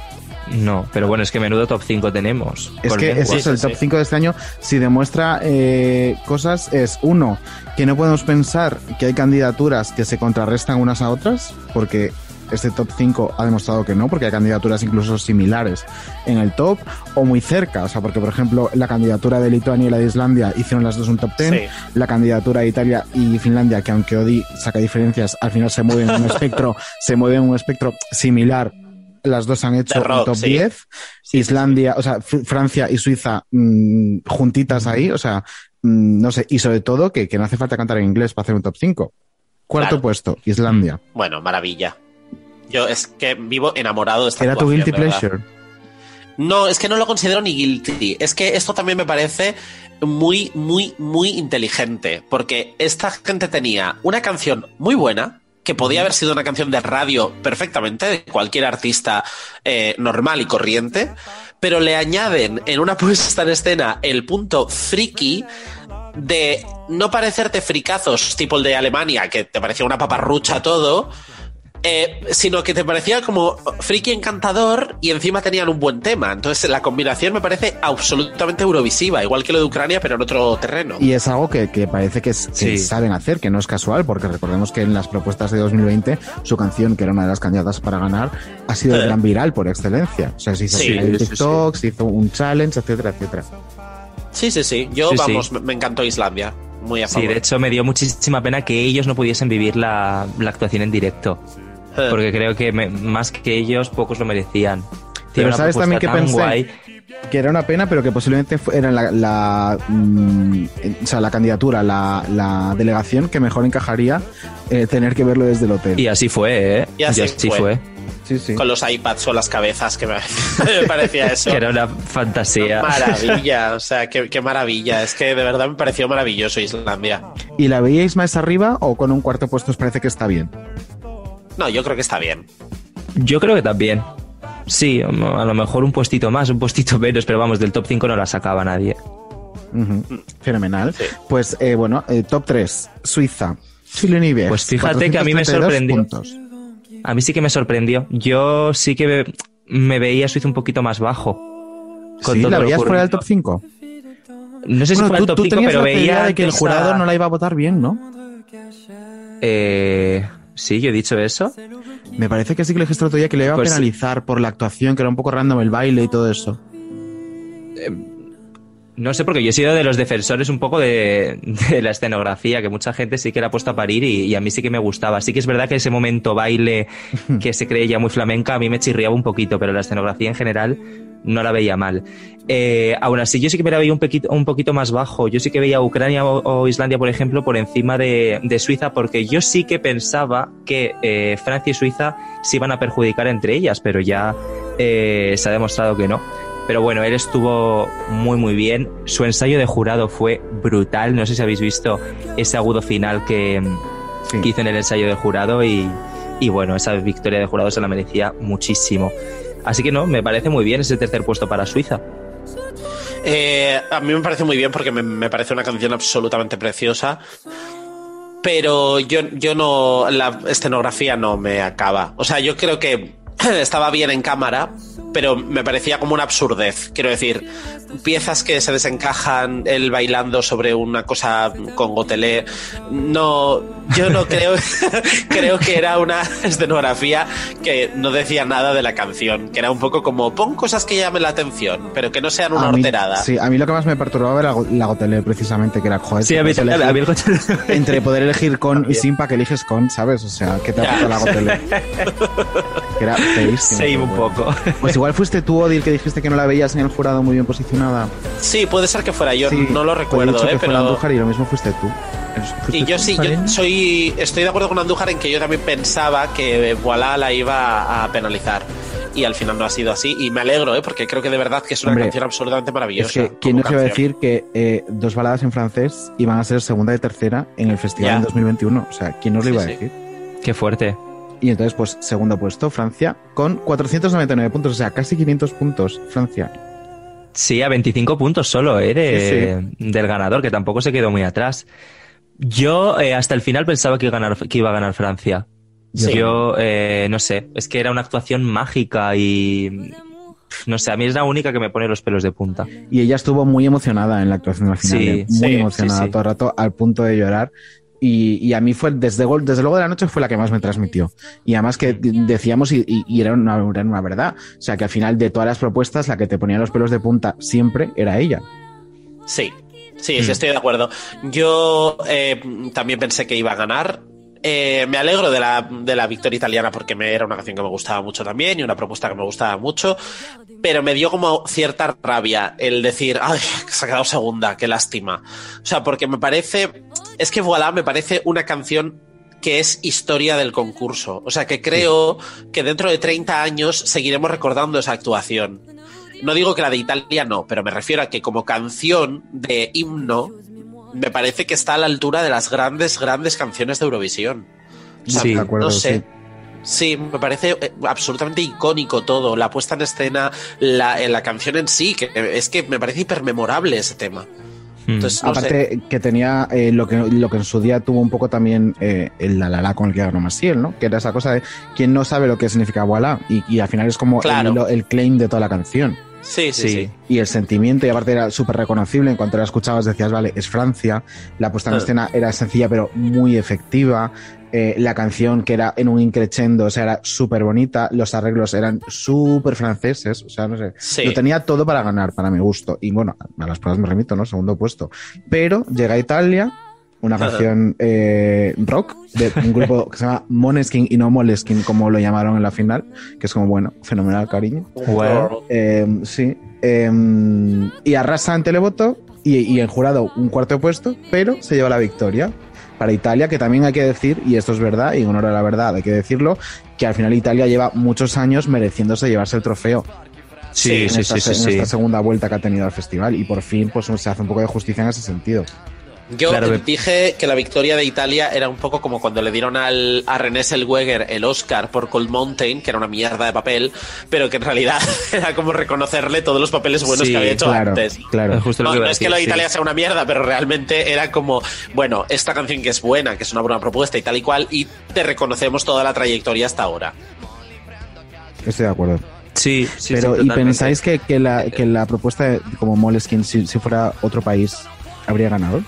No, pero bueno, es que menudo top 5 tenemos. Es que es el top 5 de este año. Si demuestra eh, cosas, es uno, que no podemos pensar que hay candidaturas que se contrarrestan unas a otras, porque este top 5 ha demostrado que no, porque hay candidaturas incluso similares en el top o muy cerca. O sea, porque, por ejemplo, la candidatura de Lituania y la de Islandia hicieron las dos un top 10. La candidatura de Italia y Finlandia, que aunque Odi saca diferencias, al final se mueven en un [LAUGHS] espectro, se mueven en un espectro similar. Las dos han hecho un top 10. Islandia, o sea, Francia y Suiza mm, juntitas ahí, o sea, mm, no sé, y sobre todo que, no hace falta cantar en inglés para hacer un top 5. Cuarto puesto, Islandia. Bueno, maravilla. Yo es que vivo enamorado de esta ¿Era tu guilty pleasure? No, es que no lo considero ni guilty. Es que esto también me parece muy, muy, muy inteligente. Porque esta gente tenía una canción muy buena, que podía haber sido una canción de radio perfectamente, de cualquier artista eh, normal y corriente, pero le añaden en una [LAUGHS] puesta en escena el punto friki de no parecerte fricazos tipo el de Alemania, que te parecía una paparrucha todo, eh, sino que te parecía como friki encantador y encima tenían un buen tema. Entonces la combinación me parece absolutamente eurovisiva, igual que lo de Ucrania, pero en otro terreno. Y es algo que, parece que, saben hacer, que no es casual, porque recordemos que en las propuestas de 2020 su canción, que era una de las candidatas para ganar, ha sido el gran viral por excelencia. O sea, se hizo en TikTok, se hizo un challenge, etcétera, etcétera. Sí, sí, sí. Yo, vamos, me encantó Islandia. Muy a favor. Sí, de hecho me dio muchísima pena que ellos no pudiesen vivir la, la actuación en directo. [LAUGHS] Porque creo que más que ellos pocos lo merecían. pero sabes también que pensé que era una pena, pero que posiblemente era la, mm, o sea, la candidatura, la, delegación que mejor encajaría eh, tener que verlo desde el hotel. Y así fue, ¿eh? Y así, fue. Sí, sí. Con los iPads o las cabezas, que me, [LAUGHS] parecía [LAUGHS] eso. que era una fantasía. Maravilla, o sea, qué, qué, maravilla. Es que de verdad me pareció maravilloso Islandia. ¿Y la veíais más arriba o con un cuarto puesto os parece que está bien? No, yo creo que está bien. Yo creo que también. Sí, a lo mejor un puestito más, un puestito [LAUGHS] menos, pero vamos, del top 5 no la sacaba nadie. Fenomenal. Pues eh, bueno, eh, top 3, Suiza. Pues fíjate que a mí me sorprendió. A mí sí que me sorprendió. Yo sí que me, veía Suiza un poquito más bajo. ¿Sí? ¿La veías fuera del top 5? No sé si fuera del top 5, pero veía de que el jurado no la iba a votar bien, ¿no? Eh, Sí, yo he dicho eso. Me parece que sí que le dijiste el otro día que le iba a pues penalizar por la actuación, que era un poco random el baile y todo eso. Eh, no sé, porque yo he sido de los defensores un poco de, la escenografía, que mucha gente sí que la ha puesto a parir y, a mí sí que me gustaba. Sí que es verdad que ese momento baile [LAUGHS] que se creía muy flamenca a mí me chirriaba un poquito, pero la escenografía en general no la veía mal. Eh, aún así, yo sí que me la veía un poquito, un poquito más bajo. Yo sí que veía Ucrania o, Islandia, por ejemplo, por encima de, Suiza, porque yo sí que pensaba que eh, Francia y Suiza se iban a perjudicar entre ellas, pero ya eh, se ha demostrado que no. Pero bueno, él estuvo muy muy bien. Su ensayo de jurado fue brutal. No sé si habéis visto ese agudo final que, hizo en el ensayo de jurado y, y, bueno, esa victoria de jurado se la merecía muchísimo. Así que no, me parece muy bien ese tercer puesto para Suiza. Eh, a mí me parece muy bien porque me, parece una canción absolutamente preciosa. Pero yo, yo no. La escenografía no me acaba. O sea, yo creo que [CLEARS THROAT] estaba bien en cámara, pero me parecía como una absurdez. Quiero decir, piezas que se desencajan él bailando sobre una cosa con gotelé. No, yo no [LAUGHS] creo, [LAUGHS] creo que era una escenografía que no decía nada de la canción, que era un poco como pon cosas que llamen la atención, pero que no sean una horterada. Sí, a mí lo que más me perturbaba era la gotelé, precisamente, que era joder. Sí, a mí, [LAUGHS] Entre poder elegir con y sin para que eliges con, ¿sabes? O sea, ¿qué te ha la gotelé? que era Sí, un poco. [LAUGHS] Pues igual fuiste tú, Odil, que dijiste que no la veías en el jurado muy bien posicionada. Sí, puede ser que fuera yo, Sí, no lo recuerdo, dicho ¿eh? que Pero... Andújar y lo mismo fuiste tú. ¿Fuiste Y yo tú, sí, yo soy, estoy de acuerdo con Andújar en que yo también pensaba que Voilà la iba a penalizar. Y al final no ha sido así. Y me alegro, ¿eh? porque creo que de verdad que es una Hombre, canción absolutamente Es maravillosa. que, ¿quién nos iba a decir que eh, dos baladas en francés iban a ser segunda y tercera en el festival Ya. en 2021? O sea, ¿quién nos lo Sí, iba a sí. decir? Qué fuerte. Y entonces, pues, segundo puesto, Francia, con 499 puntos, o sea, casi 500 puntos, Francia. Sí, a 25 puntos solo, ¿eh? de- Sí, del ganador, que tampoco se quedó muy atrás. Yo eh, hasta el final pensaba que iba a ganar, que iba a ganar Francia. Sí. Yo, eh, no sé, es que era una actuación mágica y... No sé, a mí es la única que me pone los pelos de punta. Y ella estuvo muy emocionada en la actuación al final, Sí, eh, muy sí, emocionada sí. todo el rato, al punto de llorar. Y, y a mí fue, desde, desde luego de la noche fue la que más me transmitió. Y además que decíamos, y, y- y era, una, era una verdad, o sea que al final de todas las propuestas, la que te ponía los pelos de punta siempre era ella. Sí, sí, sí, estoy de acuerdo. Yo eh, también pensé que iba a ganar. Eh, me alegro de la, de la victoria italiana porque me, era una canción que me gustaba mucho también y una propuesta que me gustaba mucho, pero me dio como cierta rabia el decir, ay, que se ha quedado segunda, qué lástima. O sea, porque me parece, es que voilà, me parece una canción que es historia del concurso. O sea, que creo que dentro de 30 años seguiremos recordando esa actuación. No digo que la de Italia no, pero me refiero a que como canción de himno, me parece que está a la altura de las grandes, grandes canciones de Eurovisión. O sea, Sí, de acuerdo, no sé. sí. Sí, me parece eh, absolutamente icónico todo, la puesta en escena, la, eh, la canción en sí, que eh, es que me parece hipermemorable ese tema. Mm. Entonces, no sé. Aparte que tenía eh, lo, que, lo que en su día tuvo un poco también eh, el la la la con el que ganó Maciel, ¿no? Que era esa cosa de quién no sabe lo que significa voilà y, y al final es como Claro. el, el claim de toda la canción. Sí, sí, Sí. sí. Y el sentimiento, y aparte era súper reconocible, en cuanto la escuchabas decías, vale, es Francia, la puesta en Ah. escena era sencilla pero muy efectiva, eh, la canción que era en un increchendo, o sea, era súper bonita, los arreglos eran súper franceses, o sea, no sé, Sí. lo tenía todo para ganar, para mi gusto. Y bueno, a las pruebas me remito, ¿no? Segundo puesto. Pero llega a Italia, una canción eh, rock de un grupo [LAUGHS] que se llama Moneskin y no Moleskin, como lo llamaron en la final, que es como, bueno, fenomenal cariño. Bueno. Eh, sí. Eh, y arrasa en televoto y, y en jurado un cuarto puesto, pero se lleva la victoria. Para Italia, que también hay que decir, y esto es verdad, y en honor a la verdad hay que decirlo, que al final Italia lleva muchos años mereciéndose llevarse el trofeo Sí, en, sí, esta, sí, sí, en esta segunda vuelta que ha tenido al festival. Y por fin pues se hace un poco de justicia en ese sentido. Yo Claro, dije que la victoria de Italia era un poco como cuando le dieron al, a René Zellweger el Oscar por Cold Mountain, que era una mierda de papel, pero que en realidad [LAUGHS] era como reconocerle todos los papeles buenos Sí, que había hecho Claro, antes. claro. Es justo lo No, que no a es que lo de sí. Italia sea una mierda, pero realmente era como, bueno, esta canción que es buena, que es una buena propuesta y tal y cual, y te reconocemos toda la trayectoria hasta ahora. Estoy de acuerdo. Sí, sí, Pero, sí, ¿y pensáis que, que la, que la propuesta de- como Moleskin, si, si fuera otro país, habría ganado?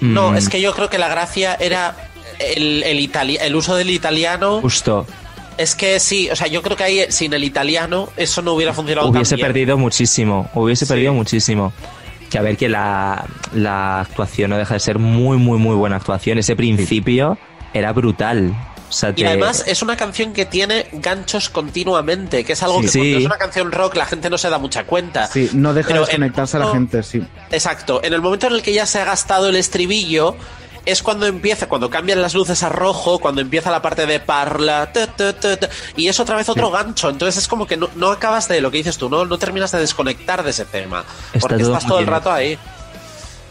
No, Mm, es que yo creo que la gracia era el, el, itali- el uso del italiano. Justo. Es que sí, o sea, yo creo que ahí sin el italiano eso no hubiera funcionado Hubiese tan bien. perdido muchísimo. Hubiese Sí. perdido muchísimo. Que a ver que la, la actuación no deja de ser muy, muy, muy buena actuación. Ese principio era brutal. O sea, Y además es una canción que tiene ganchos continuamente, que es algo Sí. que cuando es una canción rock la gente no se da mucha cuenta. Sí, no deja Pero de desconectarse a la en- gente, sí. Exacto. En el momento en el que ya se ha gastado el estribillo, es cuando empieza, cuando cambian las luces a rojo, cuando empieza la parte de parla, ta, ta, ta, ta, y es otra vez otro gancho. Entonces es como que no, no acabas de lo que dices tú, no, no terminas de desconectar de ese tema. Está porque todo estás todo el rato ahí.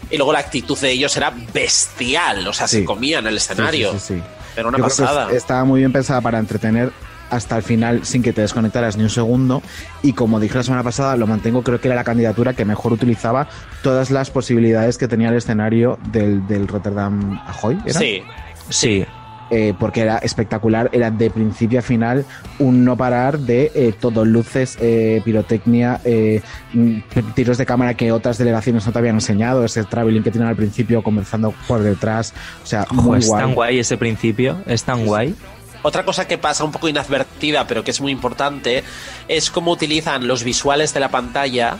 Y luego la actitud de ellos era bestial, o sea, Sí. se comían el escenario. Sí, Era una pasada. es- estaba muy bien pensada para entretener hasta el final sin que te desconectaras ni un segundo. Y como dije la semana pasada, lo mantengo, creo que era la candidatura que mejor utilizaba todas las posibilidades que tenía el escenario del, del Rotterdam Ahoy. ¿era? Sí. Sí. Eh, porque era espectacular, era de principio a final un no parar de eh, todo, luces, eh, pirotecnia, eh, mm, tiros de cámara que otras delegaciones no te habían enseñado, ese traveling que tienen al principio comenzando por detrás, o sea, Ojo, muy es guay. tan guay ese principio. Es tan guay. Otra cosa que pasa un poco inadvertida, pero que es muy importante, es cómo utilizan los visuales de la pantalla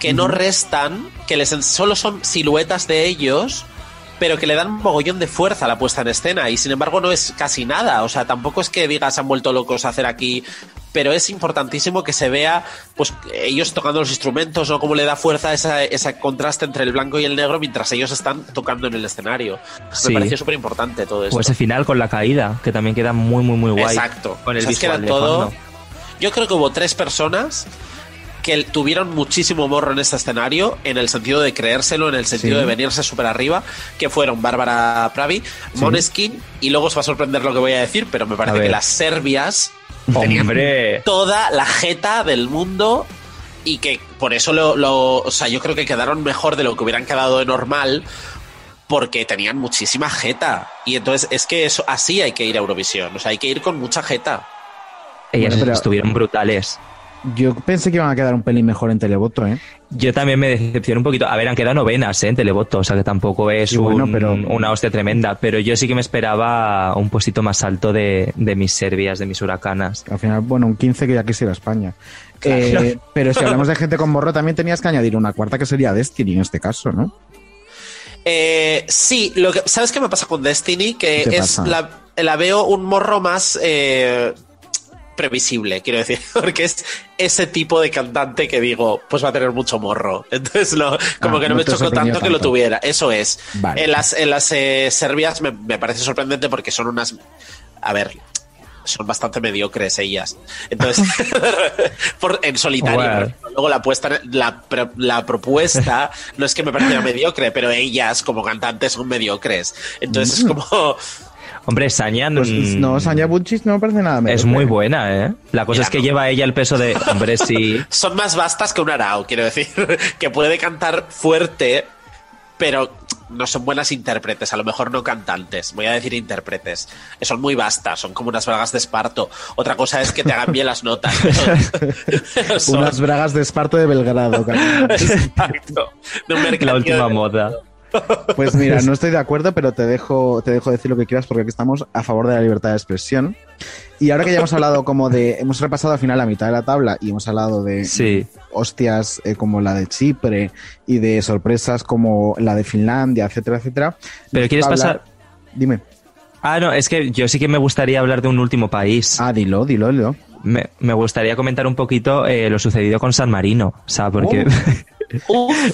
que no restan, que les solo son siluetas de ellos, pero que le dan un mogollón de fuerza a la puesta en escena y sin embargo no es casi nada. O sea, tampoco es que digas han vuelto locos a hacer aquí pero es importantísimo que se vea pues ellos tocando los instrumentos o cómo le da fuerza esa, ese contraste entre el blanco y el negro mientras ellos están tocando en el escenario. Me pareció súper importante todo eso. Pues ese final con la caída, que también queda muy, muy, muy guay. Exacto. Con el visual todo. Yo creo que hubo tres personas que tuvieron muchísimo morro en este escenario, en el sentido de creérselo, en el sentido de venirse súper arriba, que fueron Bárbara Pravi, Moneskin, y luego os va a sorprender lo que voy a decir, pero me parece que las serbias Hombre. toda la jeta del mundo y que por eso lo, o sea, yo creo que quedaron mejor de lo que hubieran quedado de normal porque tenían muchísima jeta. Y entonces es que eso así hay que ir a Eurovisión, o sea, hay que ir con mucha jeta. Ellas estuvieron brutales. Yo pensé que iban a quedar un pelín mejor en televoto, ¿eh? Yo también me decepcioné un poquito. A ver, han quedado novenas ¿eh? en televoto, o sea que tampoco es una hostia tremenda, pero yo sí que me esperaba un posito más alto de, mis serbias, de mis huracanas. Al final, bueno, un 15 que ya quisiera España. Eh, [LAUGHS] pero si hablamos de gente con morro, también tenías que añadir una cuarta que sería Destiny en este caso, ¿no? Eh, sí, lo que, ¿sabes qué me pasa con Destiny? Que es la, la, veo un morro más eh, previsible, quiero decir, [LAUGHS] porque es ese tipo de cantante que digo, pues va a tener mucho morro. [LAUGHS] Entonces, como ah, que no, me chocó tanto, que lo tuviera. Eso es. En las, en las eh, serbias me, parece sorprendente porque son unas. A ver, son bastante mediocres ellas. Entonces, [LAUGHS] en solitario. Luego la, puesta, la, la, propuesta no es que me parezca mediocre, pero ellas como cantantes son mediocres. Entonces es mm. como Hombre, Saña pues, no, Saña Bunchis no me parece nada Es muy buena, ¿eh? La cosa es que lleva ella el peso de. Hombre, sí. [LAUGHS] Son más vastas que un arao, quiero decir. [LAUGHS] que puede cantar fuerte, pero no son buenas intérpretes, a lo mejor no cantantes, voy a decir intérpretes. Son muy vastas, son como unas bragas de esparto. Otra cosa es que te hagan bien las notas. [LAUGHS] Unas bragas de esparto de Belgrado. Exacto. La última moda. Pues mira, [LAUGHS] no estoy de acuerdo, pero te dejo, te dejo decir lo que quieras porque aquí estamos a favor de la libertad de expresión. Y ahora que ya hemos hablado como de, hemos repasado al final la mitad de la tabla y hemos hablado de hostias eh, como la de Chipre y de sorpresas como la de Finlandia, etcétera, etcétera. Pero quieres pasar... Dime. Ah, no, es que yo sí que me gustaría hablar de un último país. Ah, dilo, dilo, dilo. Me, me gustaría comentar un poquito eh, lo sucedido con San Marino, o sea, porque... Oh. [LAUGHS]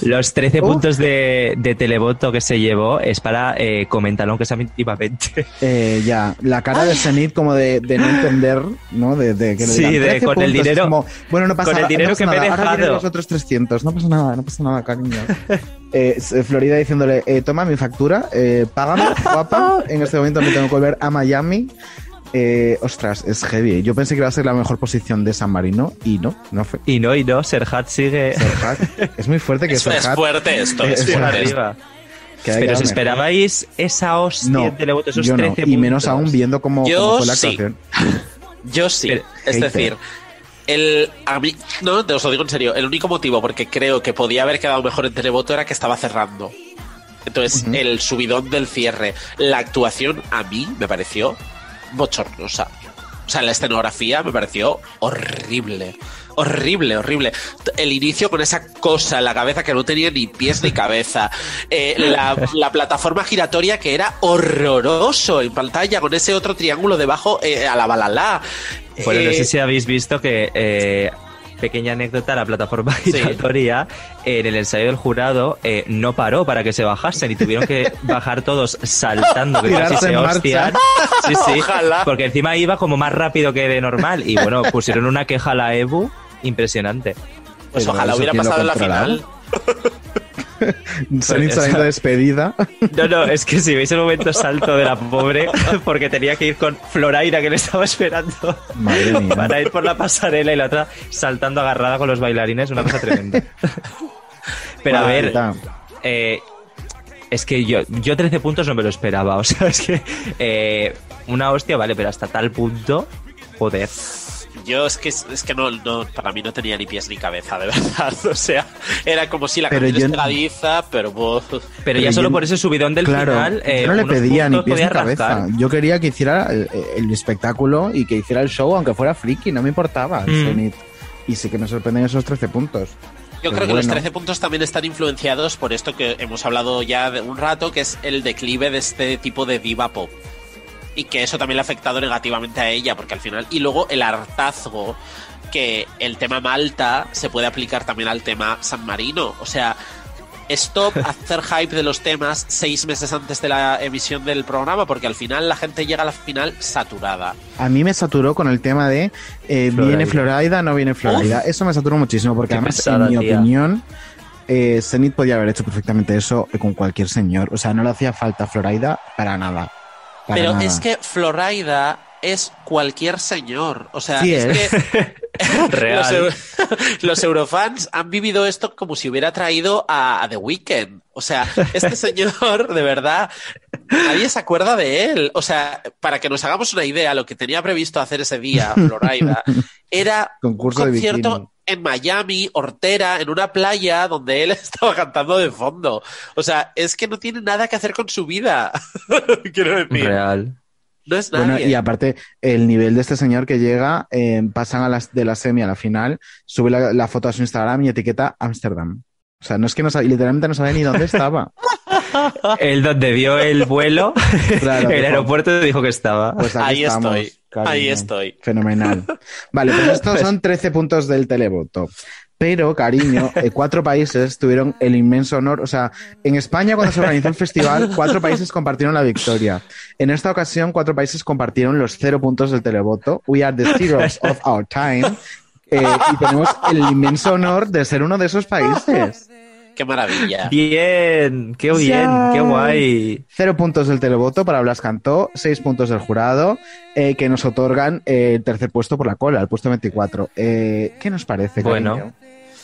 Los 13 puntos de, de, televoto que se llevó es para eh, comentarlo, aunque sea mínimamente. Eh, ya, la cara de Zenith como de, de, no entender, ¿no? De, de que sí, de, con el dinero. bueno, no pasa con el dinero que me he dejado. Ahora los otros 300, no pasa nada, no pasa nada, cariño. Eh, Florida diciéndole, eh, toma mi factura, eh, págame, guapa. En este momento me tengo que volver a Miami. Eh, ostras, es heavy. Yo pensé que iba a ser la mejor posición de San Marino y no, no fue. Y no, y no, Serhat sigue. Serhat. Es muy fuerte que [LAUGHS] es, Es fuerte esto, es, [LAUGHS] fuerte. arriba. Pero os esperabais esa hostia no, de esos yo 13 Y menos aún viendo cómo, fue la actuación. [LAUGHS] Yo sí. es decir, el, a mí, no, te os lo digo en serio, el único motivo porque creo que podía haber quedado mejor en televoto era que estaba cerrando. Entonces, el subidón del cierre, la actuación a mí me pareció bochornosa. O sea, la escenografía me pareció horrible. Horrible, horrible. El inicio con esa cosa en la cabeza que no tenía ni pies ni cabeza. Eh, la, plataforma giratoria que era horroroso en pantalla con ese otro triángulo debajo eh, a la balala. Bueno, no sé eh, si habéis visto que pequeña anécdota, la plataforma [LAUGHS] giratoria en el ensayo del jurado eh, no paró para que se bajasen y tuvieron que [LAUGHS] bajar todos saltando que casi se hostian. Sí, sí, porque encima iba como más rápido que de normal y bueno, pusieron una queja a la EBU impresionante. Pues ojalá hubiera pasado en la final. [LAUGHS] [LAUGHS] Salir saliendo despedida. No, no, es que si veis el momento salto de la pobre, [LAUGHS] porque tenía que ir con Floraira que le estaba esperando Madre mía. para ir por la pasarela y la otra saltando agarrada con los bailarines, una cosa tremenda. [LAUGHS] Pero a ver, eh, es que yo, yo 13 puntos no me lo esperaba, o sea, es que eh, una hostia, vale, pero hasta tal punto, joder. Yo es que, es que no, no, para mí no tenía ni pies ni cabeza, de [LAUGHS] verdad. O sea, era como si la pero canción pero... Pero, ya solo por ese subidón del final... yo no le pedía ni pies ni cabeza. Yo quería que hiciera el, espectáculo y que hiciera el show, aunque fuera friki, no me importaba. Mm. Y sí que me sorprenden esos 13 puntos. Yo creo que los 13 puntos también están influenciados por esto que hemos hablado ya de un rato, que es el declive de este tipo de diva pop. Y que eso también le ha afectado negativamente a ella, porque al final. Y luego el hartazgo, que el tema Malta se puede aplicar también al tema San Marino. O sea, stop [LAUGHS] hacer hype de los temas seis meses antes de la emisión del programa, porque al final la gente llega a la final saturada. A mí me saturó con el tema de eh, viene Florida, no viene Florida. Eso me saturó muchísimo, porque además, en mi opinión, eh, Zenith podía haber hecho perfectamente eso con cualquier señor. O sea, no le hacía falta Florida para nada. Pero es que Florida es cualquier señor. O sea, es que [LAUGHS] [LAUGHS] [LAUGHS] Los, eurofans han vivido esto como si hubiera traído a, The Weeknd. O sea, este señor, de verdad, nadie se acuerda de él. O sea, para que nos hagamos una idea, lo que tenía previsto hacer ese día, Florida, era un concierto en Miami, Hortera, en una playa donde él [LAUGHS] estaba cantando de fondo. O sea, es que no tiene nada que hacer con su vida. [LAUGHS] Quiero decir. Real. Bueno, y aparte, el nivel de este señor que llega, eh, pasan a las, de la semi a la final, sube la, foto a su Instagram y etiqueta Amsterdam. O sea, no es que no sabe, literalmente no sabe ni dónde estaba. [LAUGHS] el donde vio el vuelo, el aeropuerto dijo que estaba. Pues ahí estoy. Ahí estoy. Fenomenal. Vale, pues estos pues son 13 puntos del televoto. Pero, cariño, eh, cuatro países tuvieron el inmenso honor. O sea, en España, cuando se organizó el festival, cuatro países compartieron la victoria. En esta ocasión, cuatro países compartieron los cero puntos del televoto. We are the heroes of our time. Eh, y tenemos el inmenso honor de ser uno de esos países. ¡Qué maravilla! Bien, qué bien, qué guay. Cero puntos del televoto para Blas Cantó, seis puntos del jurado, eh, que nos otorgan el tercer puesto por la cola, el puesto 24. ¿Qué nos parece? Bueno.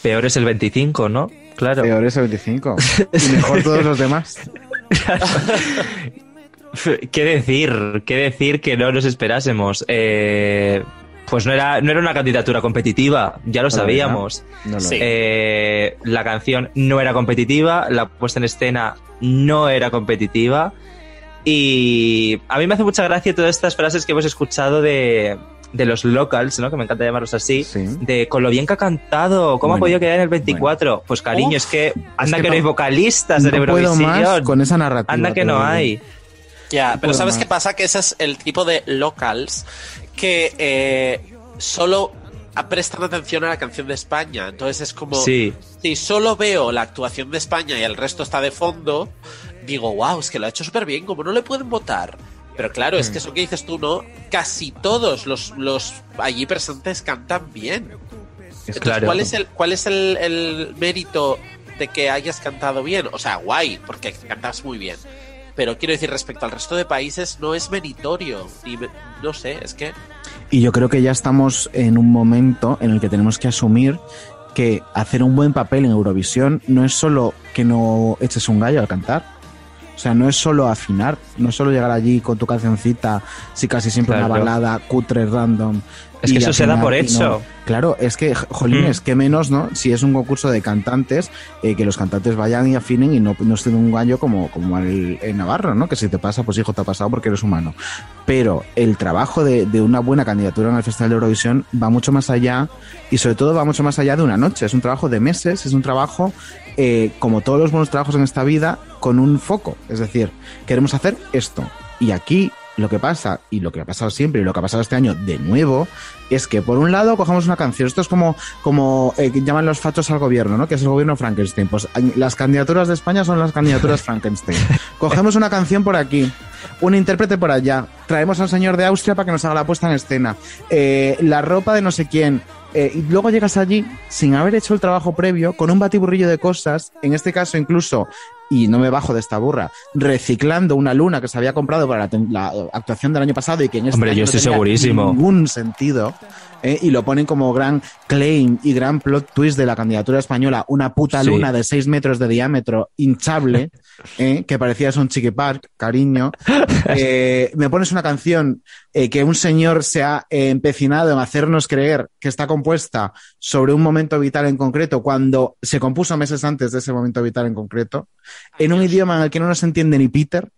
Peor es el 25, ¿no? Claro. Peor es el 25. [LAUGHS] y mejor todos los demás. [LAUGHS] ¿Qué decir? ¿Qué decir que no nos esperásemos? Eh, pues no era, no era una candidatura competitiva, ya lo sabíamos. Eh, la canción no era competitiva, la puesta en escena no era competitiva. Y a mí me hace mucha gracia todas estas frases que hemos escuchado de, de los locals, ¿no? Que me encanta llamarlos así, de con lo bien que ha cantado, ¿cómo ha podido quedar en el 24? Pues cariño, es que anda que, no hay vocalistas de Eurovisión. con esa narrativa. Anda que no hay. Ya, pero ¿sabes qué pasa? Que ese es el tipo de locals que eh, solo prestan atención a la canción de España. Entonces es como, si solo veo la actuación de España y el resto está de fondo, digo, wow, es que lo ha hecho súper bien, como no le pueden votar? Pero claro, es que mm. eso que dices tú, ¿no? Casi todos los, los allí presentes cantan bien. claro. ¿cuál es, el, cuál es el, mérito de que hayas cantado bien? O sea, guay, porque cantas muy bien. Pero quiero decir, respecto al resto de países, no es meritorio. Y no sé, es que. Y yo creo que ya estamos en un momento en el que tenemos que asumir que hacer un buen papel en Eurovisión no es solo que no eches un gallo al cantar, o sea, no es solo afinar, no es solo llegar allí con tu cancioncita, si casi siempre una balada cutre random. Es que eso se da por hecho. Claro, es que, jolines, mm. que menos, ¿no? Si es un concurso de cantantes, eh, que los cantantes vayan y afinen y no, no estén un gallo como, como el, Navarro, ¿no? Que si te pasa, pues hijo, te ha pasado porque eres humano. Pero el trabajo de, de, una buena candidatura en el Festival de Eurovisión va mucho más allá y sobre todo va mucho más allá de una noche. Es un trabajo de meses, es un trabajo, eh, como todos los buenos trabajos en esta vida, con un foco. Es decir, queremos hacer esto. Y aquí lo que pasa, y lo que ha pasado siempre, y lo que ha pasado este año de nuevo, es que por un lado cogemos una canción, esto es como, como eh, llaman los fachos al gobierno, ¿no? Que es el gobierno Frankenstein. Pues las candidaturas de España son las candidaturas [LAUGHS] Frankenstein. Cogemos una canción por aquí, un intérprete por allá, traemos al señor de Austria para que nos haga la puesta en escena, eh, la ropa de no sé quién, eh, y luego llegas allí sin haber hecho el trabajo previo, con un batiburrillo de cosas, en este caso incluso y no me bajo de esta burra, reciclando una luna que se había comprado para la, actuación del año pasado y que en este Hombre, yo estoy no segurísimo. ningún sentido. ¿eh? y lo ponen como gran claim y gran plot twist de la candidatura española, una puta luna de 6 metros de diámetro, hinchable, [LAUGHS] ¿eh? que parecía un Chiqui Park, cariño. [LAUGHS] Eh, me pones una canción que un señor se ha empecinado en hacernos creer que está compuesta sobre un momento vital en concreto, cuando se compuso meses antes de ese momento vital en concreto, en un idioma en el que no nos entiende ni Peter,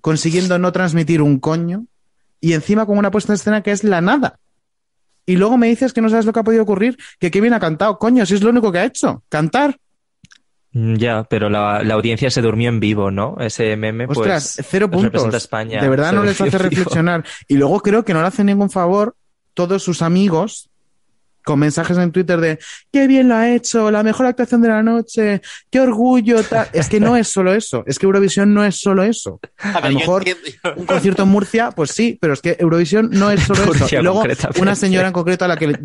consiguiendo no transmitir un coño, y encima con una puesta en escena que es la nada. Y luego me dices que no sabes lo que ha podido ocurrir, que qué bien ha cantado. Coño, si es lo único que ha hecho, cantar. Mm, ya, pero la, audiencia se durmió en vivo, ¿no? Ese meme, Ostras, pues, cero puntos. España, de verdad no les hace reflexionar. Y luego creo que no le hace ningún favor todos sus amigos con mensajes en Twitter de qué bien lo ha hecho, la mejor actuación de la noche, qué orgullo. Tal. Es que no es solo eso, es que Eurovisión no es solo eso. A, lo mejor un concierto en Murcia, pues sí, pero es que Eurovisión no es solo [LAUGHS] eso. Y luego una señora en concreto a la que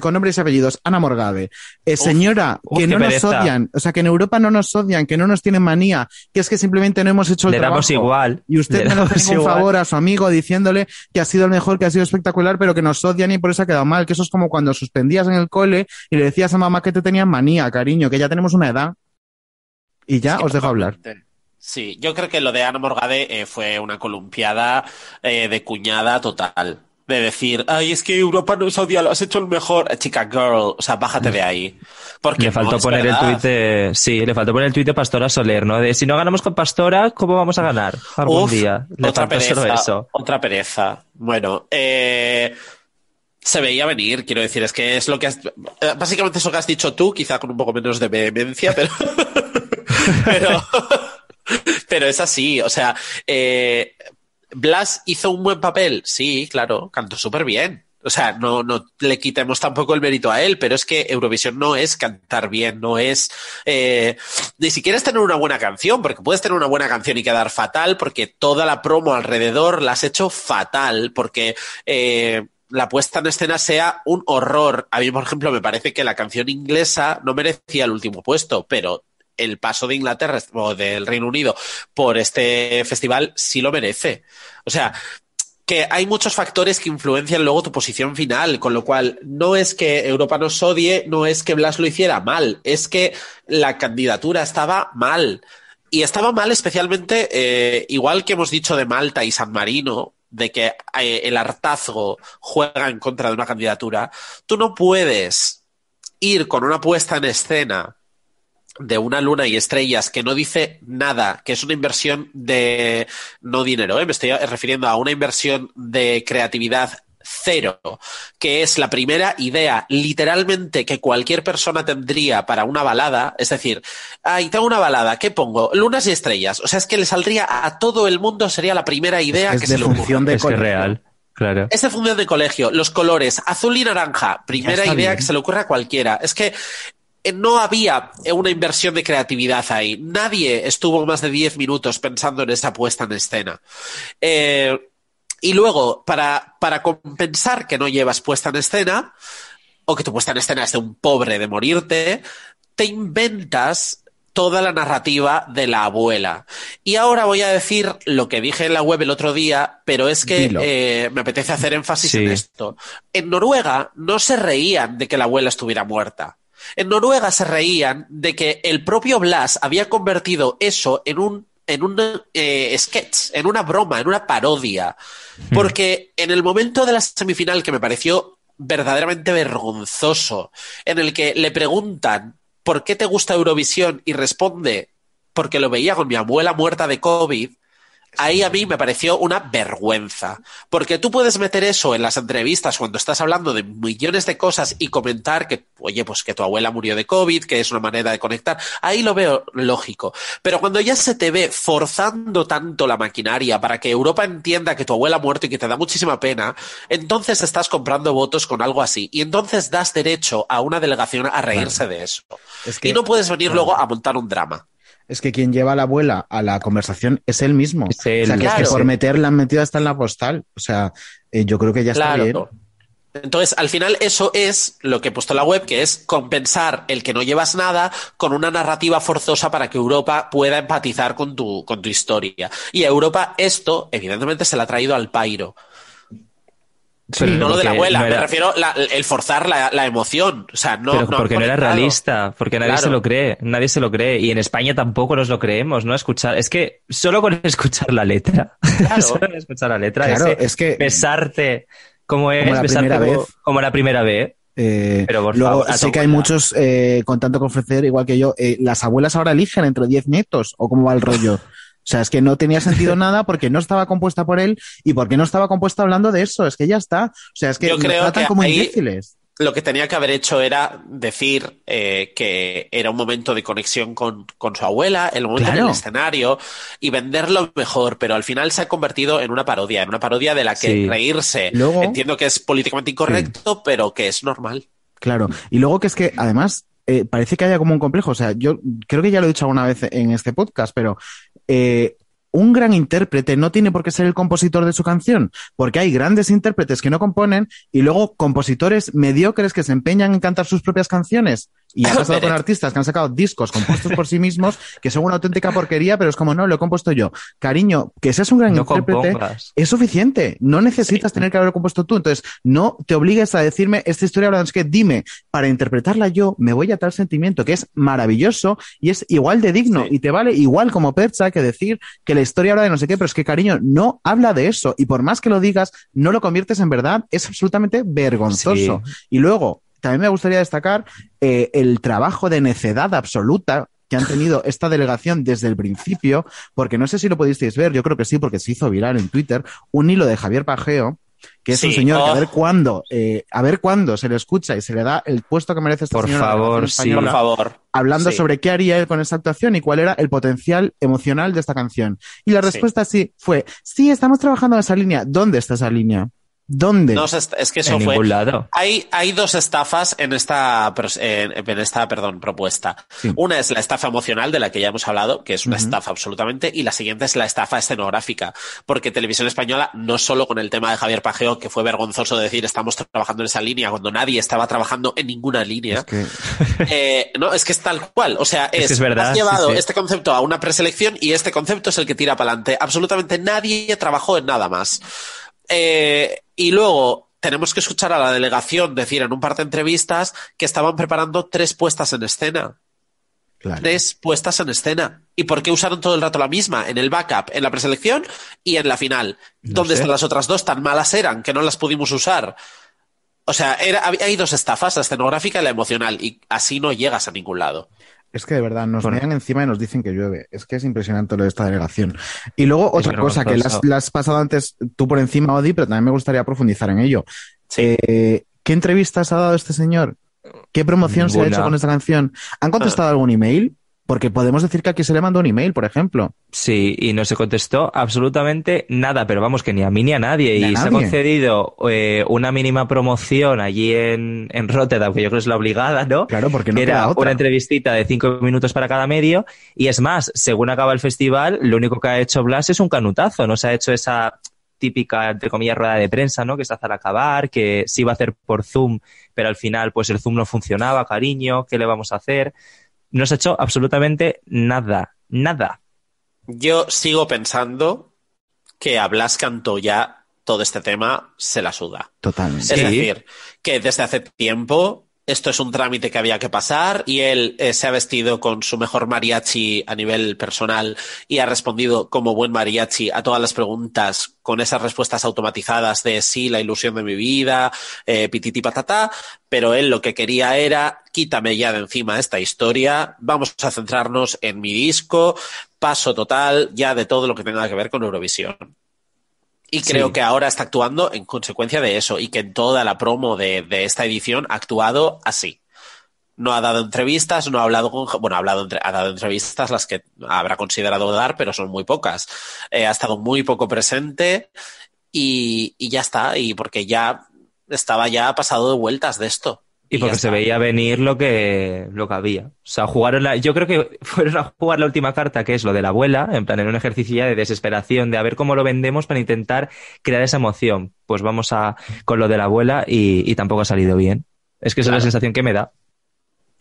con nombres y apellidos, Ana Morgade, eh, señora, que no nos odian, o sea, que en Europa no nos odian, que no nos tienen manía, que es que simplemente no hemos hecho el Le trabajo. damos igual. Y usted le hace un favor a su amigo diciéndole que ha sido el mejor, que ha sido espectacular, pero que nos odian y por eso ha quedado mal, que eso es como cuando suspendías en el cole y le decías a mamá que te tenían manía, cariño, que ya tenemos una edad. Y ya os dejo hablar. Sí, yo creo que lo de Ana Morgade eh, fue una columpiada eh, de cuñada total. De decir, ay, es que Europa no es odia, lo has hecho el mejor. Eh, chica, girl, o sea, bájate de ahí. Porque le faltó poner el tuit de, sí, le faltó poner el tuit de Pastora Soler, ¿no? De si no ganamos con Pastora, ¿cómo vamos a ganar algún día? otra pereza, Otra pereza. Bueno, eh, se veía venir, quiero decir, es que es lo que has, eh, básicamente eso que has dicho tú, quizá con un poco menos de vehemencia, pero [LAUGHS] pero, [LAUGHS] pero es así, o sea, eh, Blas hizo un buen papel, sí, claro, cantó súper bien. O sea, no, no le quitemos tampoco el mérito a él, pero es que Eurovisión no es cantar bien, no es eh, ni siquiera es tener una buena canción, porque puedes tener una buena canción y quedar fatal, porque toda la promo alrededor la has hecho fatal, porque eh, la puesta en escena sea un horror. A mí, por ejemplo, me parece que la canción inglesa no merecía el último puesto, pero el paso de Inglaterra o del Reino Unido por este festival sí lo merece. O sea, que hay muchos factores que influencian luego tu posición final, con lo cual no es que Europa nos odie, no es que Blas lo hiciera mal, es que la candidatura estaba mal. Y estaba mal especialmente, eh, igual que hemos dicho de Malta y San Marino, de que eh, el hartazgo juega en contra de una candidatura, tú no puedes ir con una puesta en escena de una luna y estrellas que no dice nada, que es una inversión de no dinero, ¿eh? me estoy refiriendo a una inversión de creatividad cero, que es la primera idea literalmente que cualquier persona tendría para una balada, es decir, ahí tengo una balada, ¿qué pongo? Lunas y estrellas, o sea, es que le saldría a todo el mundo, sería la primera idea que se le función de es real. Claro. Es de función de colegio, los colores, azul y naranja, primera idea que se le ocurre a cualquiera. Es que eh, no había una inversión de creatividad ahí. Nadie estuvo más de 10 minutos pensando en esa puesta en escena. Eh, y luego, para, para compensar que no llevas puesta en escena, o que tu puesta en escena es de un pobre de morirte, te inventas toda la narrativa de la abuela. Y ahora voy a decir lo que dije en la web el otro día, pero es que eh, me apetece hacer énfasis en esto. En Noruega no se reían de que la abuela estuviera muerta. En Noruega se reían de que el propio Blas había convertido eso en un en un eh, sketch, en una broma, en una parodia. Hmm. Porque en el momento de la semifinal que me pareció verdaderamente vergonzoso, en el que le preguntan ¿por qué te gusta Eurovisión? y responde porque lo veía con mi abuela muerta de COVID, ahí a mí me pareció una vergüenza. Porque tú puedes meter eso en las entrevistas cuando estás hablando de millones de cosas y comentar que, oye, pues que tu abuela murió de COVID, que es una manera de conectar. Ahí lo veo lógico. Pero cuando ya se te ve forzando tanto la maquinaria para que Europa entienda que tu abuela ha muerto y que te da muchísima pena, entonces estás comprando votos con algo así. Y entonces das derecho a una delegación a reírse de eso. y no puedes venir luego a montar un drama es que quien lleva a la abuela a la conversación es él mismo. o sea, que es que por meterla en metida está en la postal. O sea, eh, yo creo que ya está bien. Entonces, al final, eso es lo que he puesto en la web, que es compensar el que no llevas nada con una narrativa forzosa para que Europa pueda empatizar con tu, con tu historia. Y a Europa esto, evidentemente, se le ha traído al pairo no lo de la abuela, me refiero la, el forzar la, emoción. O sea, no. Pero porque no era realista, porque nadie se lo cree, nadie se lo cree. Y en España tampoco nos lo creemos, ¿no? Escuchar, es que solo con [LAUGHS] escuchar la letra, claro. [LAUGHS] solo con escuchar la letra, claro, es que besarte como es, como la primera vez. Como, la primera vez. Eh, pero luego sé que hay muchos eh, con tanto que ofrecer, igual que yo. Eh, ¿Las abuelas ahora eligen entre 10 nietos o cómo va el rollo? [LAUGHS] O sea, es que no tenía sentido [LAUGHS] nada porque no estaba compuesta por él y porque no estaba compuesta hablando de eso. Es que ya está. O sea, es que Yo creo tratan que como ahí- imbéciles. Lo que tenía que haber hecho era decir eh, que era un momento de conexión con, con su abuela, el momento en Claro. el escenario y venderlo mejor, pero al final se ha convertido en una parodia, en una parodia de la que Sí. reírse. Luego- Entiendo que es políticamente incorrecto, pero que es normal. Claro. Y luego que es que, además, eh, parece que haya como un complejo. O sea, yo creo que ya lo he dicho alguna vez en este podcast, pero eh, un gran intérprete no tiene por qué ser el compositor de su canción, porque hay grandes intérpretes que no componen y luego compositores mediocres que se empeñan en cantar sus propias canciones. Y ha [LAUGHS] pasado con artistas que han sacado discos compuestos por sí mismos que son una auténtica porquería, pero es como, no, lo he compuesto yo. Cariño, que seas un gran No intérprete compongas. es suficiente. No necesitas tener que haberlo compuesto tú. Entonces, no te obligues a decirme esta historia habla de no sé qué. Dime, para interpretarla yo, me voy a tal sentimiento que es maravilloso y es igual de digno Sí. y te vale igual como percha que decir que la historia habla de no sé qué, pero es que, cariño, no habla de eso. Y por más que lo digas, no lo conviertes en verdad. Es absolutamente vergonzoso. Y luego, también me gustaría destacar eh, el trabajo de necedad absoluta que han tenido esta delegación desde el principio, porque no sé si lo pudisteis ver, yo creo que sí, porque se hizo viral en Twitter, un hilo de Javier Pajeo, que es un señor que a oh. ver cuándo, eh, a ver cuándo se le escucha y se le da el puesto que merece este Por favor, sí. Por favor. hablando Sí. sobre qué haría él con esta actuación y cuál era el potencial emocional de esta canción. Y la respuesta sí fue, sí, estamos trabajando en esa línea. ¿Dónde está esa línea? ¿Dónde? No, es que eso en fue. ningún lado. Hay, hay dos estafas en esta, en, en esta perdón, propuesta. Sí. Una es la estafa emocional, de la que ya hemos hablado, que es una estafa absolutamente, y la siguiente es la estafa escenográfica, porque Televisión Española, no solo con el tema de Javier Pajeo, que fue vergonzoso decir estamos trabajando en esa línea, cuando nadie estaba trabajando en ninguna línea, Es que- [LAUGHS] eh, no, es que es tal cual. O sea, Es es, que es verdad, has llevado sí, sí. este concepto a una preselección y este concepto es el que tira para adelante. Absolutamente nadie trabajó en nada más. Eh, y luego tenemos que escuchar a la delegación decir en un par de entrevistas que estaban preparando tres puestas en escena. claro. Tres puestas en escena. ¿Y por qué usaron todo el rato la misma? En el backup, en la preselección y en la final. No ¿Dónde sé. están las otras dos? Tan malas eran que no las pudimos usar. O sea, era, hay dos estafas, la escenográfica y la emocional, y así no llegas a ningún lado. Es que de verdad nos Bueno. miran encima y nos dicen que llueve. Es que es impresionante lo de esta delegación. Y luego Es otra cosa que la has, pasado antes tú por encima, Odi, pero también me gustaría profundizar en ello. Sí. Eh, ¿Qué entrevistas ha dado este señor? ¿Qué promoción se ha hecho con esta canción? ¿Han contestado algún email? Porque podemos decir que aquí se le mandó un email, por ejemplo. Sí, y no se contestó absolutamente nada, pero vamos, que ni a mí ni a nadie. Ni a y se ha nadie. concedido eh, una mínima promoción allí en, en Rotterdam, que yo creo que es la obligada, ¿no? Claro, porque no era otra. una entrevistita de cinco minutos para cada medio. Y es más, según acaba el festival, lo único que ha hecho Blas es un canutazo, no se ha hecho esa típica, entre comillas, rueda de prensa, ¿no? Que se hace al acabar, que se iba a hacer por Zoom, pero al final, pues el Zoom no funcionaba, cariño, ¿qué le vamos a hacer? No se ha hecho absolutamente nada, nada. Yo sigo pensando que a Blas Cantó ya todo este tema se la suda. Totalmente. Es Sí. decir, que desde hace tiempo esto es un trámite que había que pasar y él eh, se ha vestido con su mejor mariachi a nivel personal y ha respondido como buen mariachi a todas las preguntas con esas respuestas automatizadas de sí, la ilusión de mi vida, eh, pititi patata, pero él lo que quería era quítame ya de encima esta historia, vamos a centrarnos en mi disco, paso total ya de todo lo que tenga que ver con Eurovisión. Y creo Sí. que ahora está actuando en consecuencia de eso y que en toda la promo de, de esta edición ha actuado así. No ha dado entrevistas, no ha hablado con... Bueno, ha, hablado entre- ha dado entrevistas las que habrá considerado dar, pero son muy pocas. Eh, ha estado muy poco presente y, y ya está. Y porque ya estaba ya pasado de vueltas de esto. Y porque se veía venir lo que, lo que había. O sea, jugaron la, yo creo que [LAUGHS] fueron a jugar la última carta, que es lo de la abuela, en plan, en un ejercicio ya de desesperación, de a ver cómo lo vendemos para intentar crear esa emoción. Pues vamos a, con lo de la abuela y, y tampoco ha salido bien. Es que esa es la sensación que me da.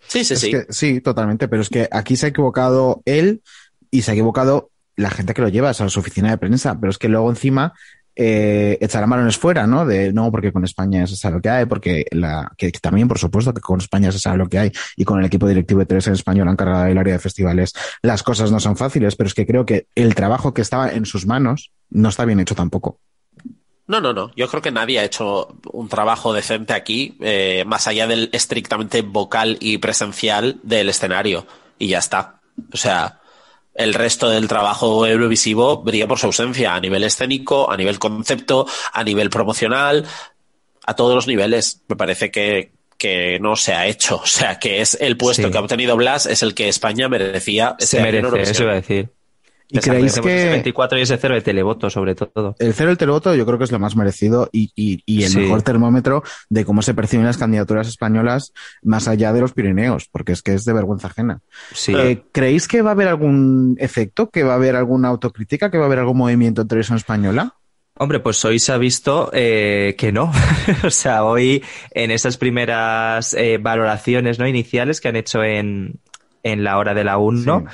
Sí, sí, Es sí. que- sí, totalmente, pero es que aquí se ha equivocado él y se ha equivocado la gente que lo lleva, o sea, su oficina de prensa, pero es que luego encima eh, echarán balones fuera, ¿no? De no, porque con España se sabe lo que hay, porque la, que, también, por supuesto, que con España se sabe lo que hay y con el equipo directivo de Teresa en Español han cargado el área de festivales, las cosas no son fáciles, pero es que creo que el trabajo que estaba en sus manos no está bien hecho tampoco. No, no, no. Yo creo que nadie ha hecho un trabajo decente aquí, eh, más allá del estrictamente vocal y presencial del escenario. Y ya está. O sea, el resto del trabajo eurovisivo brilla por su ausencia a nivel escénico, a nivel concepto, a nivel promocional, a todos los niveles. Me parece que, que no se ha hecho. [LAUGHS] O sea, que es el puesto que ha obtenido Blas, es el que España merecía. Se merece, eso iba a decir. ¿Y creéis que... 24 y ese cero de televoto, sobre todo. El cero del televoto yo creo que es lo más merecido y, y, el mejor termómetro de cómo se perciben las candidaturas españolas más allá de los Pirineos, porque es que es de vergüenza ajena. Eh, ¿Creéis que va a haber algún efecto, que va a haber alguna autocrítica, que va a haber algún movimiento en televisión española? Hombre, pues hoy se ha visto eh, que no. [LAUGHS] o sea, hoy en esas primeras eh, valoraciones no iniciales que han hecho en, en la hora de la 1,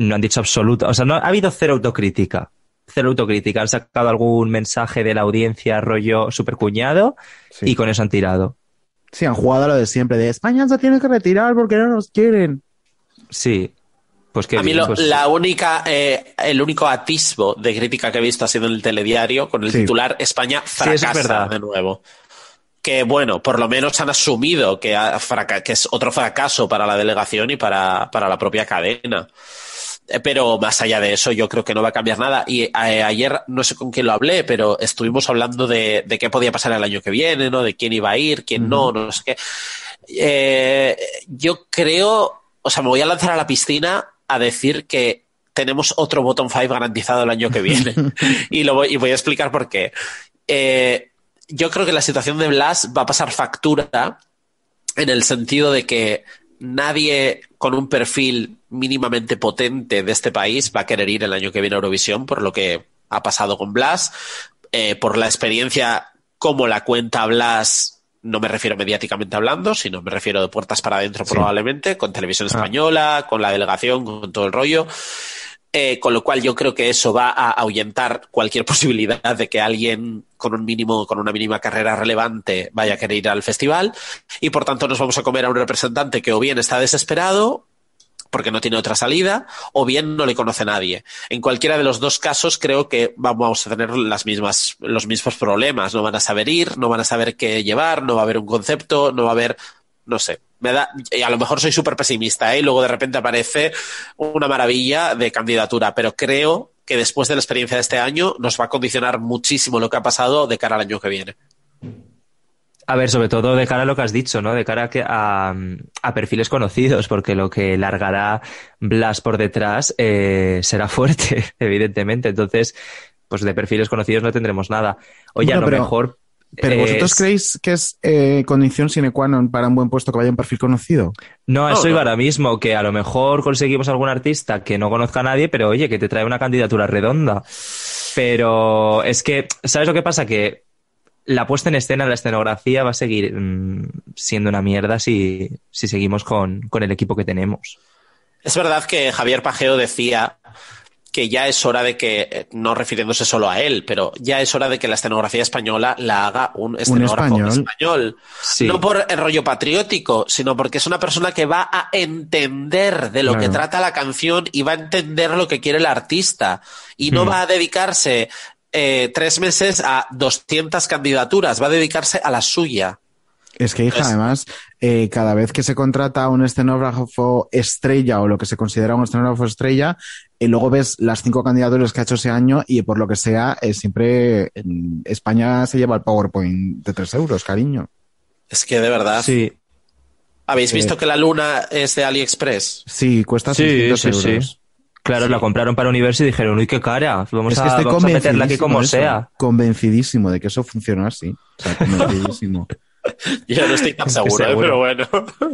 no han dicho absoluto, o sea, no ha habido cero autocrítica. Cero autocrítica. Han sacado algún mensaje de la audiencia rollo super cuñado y con eso han tirado. Sí, han jugado a lo de siempre, de España se tiene que retirar porque no nos quieren. Sí. Pues que a mí pues la única, eh, el único atisbo de crítica que he visto ha sido en el telediario con el titular España fracasa de nuevo que bueno, por lo menos han asumido que, que es otro fracaso para la delegación y para, para la propia cadena. Eh, pero más allá de eso, yo creo que no va a cambiar nada. Y eh, ayer, no sé con quién lo hablé, pero estuvimos hablando de, de, qué podía pasar el año que viene, ¿no? De quién iba a ir, quién no, no sé qué. Eh, yo creo, o sea, me voy a lanzar a la piscina a decir que tenemos otro bottom five garantizado el año que viene. [LAUGHS] y, lo voy, y voy a explicar por qué. yo creo que la situación de Blas va a pasar factura en el sentido de que nadie con un perfil mínimamente potente de este país va a querer ir el año que viene a Eurovisión por lo que ha pasado con Blas, eh, por la experiencia como la cuenta Blas, no me refiero mediáticamente hablando, sino me refiero de puertas para adentro probablemente, con televisión ah. española, con la delegación, con todo el rollo. Eh, con lo cual yo creo que eso va a ahuyentar cualquier [LAUGHS] posibilidad de que alguien con un mínimo, con una mínima carrera relevante vaya a querer ir al festival. Y por tanto nos vamos a comer a un representante que o bien está desesperado porque no tiene otra salida, o bien no le conoce nadie. En cualquiera de los dos casos creo que vamos a tener las mismas, los mismos problemas. No van a saber ir, no van a saber qué llevar, no va a haber un concepto, no va a haber, no sé, me da, y a lo mejor soy súper pesimista, ¿eh? y luego de repente aparece una maravilla de candidatura, pero creo que después de la experiencia de este año nos va a condicionar muchísimo lo que ha pasado de cara al año que viene. A ver, sobre todo de cara a lo que has dicho, ¿no? De cara a, a, perfiles conocidos, porque lo que largará Blas por detrás eh, será fuerte, [LAUGHS] evidentemente. Entonces, pues de perfiles conocidos no tendremos nada. Oye, a lo mejor ¿Pero vosotros creéis que es eh, condición sine qua non para un buen puesto que vaya un perfil conocido? No, eso iba ahora mismo, que a lo mejor conseguimos algún artista que no conozca a nadie, pero oye, que te trae una candidatura redonda. Pero es que, ¿sabes lo que pasa? Que la puesta en escena, la escenografía va a seguir mm, siendo una mierda si, si seguimos con, con el equipo que tenemos. Es verdad que Javier Pajeo decía que ya es hora de que, eh, no refiriéndose solo a él, pero ya es hora de que la escenografía española la haga un escenógrafo español. No por el rollo patriótico, sino porque es una persona que va a entender de lo que trata la canción y va a entender lo que quiere el artista. Y no hmm. va a dedicarse eh, tres meses a 200 candidaturas, va a dedicarse a la suya. Es que, hija, además, eh, cada vez que se contrata un escenógrafo estrella o lo que se considera un escenógrafo estrella, y luego ves las cinco candidaturas que ha hecho ese año y por lo que sea, eh, siempre en España se lleva el PowerPoint de tres euros, cariño. Es que de verdad. Sí. ¿Habéis visto que la luna es de AliExpress? Sí, cuesta 600 euros. Claro, la compraron para Universo y dijeron, uy, qué cara, vamos, a, vamos a meterla aquí como sea. Convencidísimo de que eso funciona así. O sea, convencidísimo. [LAUGHS] [LAUGHS] Yo no estoy tan seguro, ¿eh? pero bueno.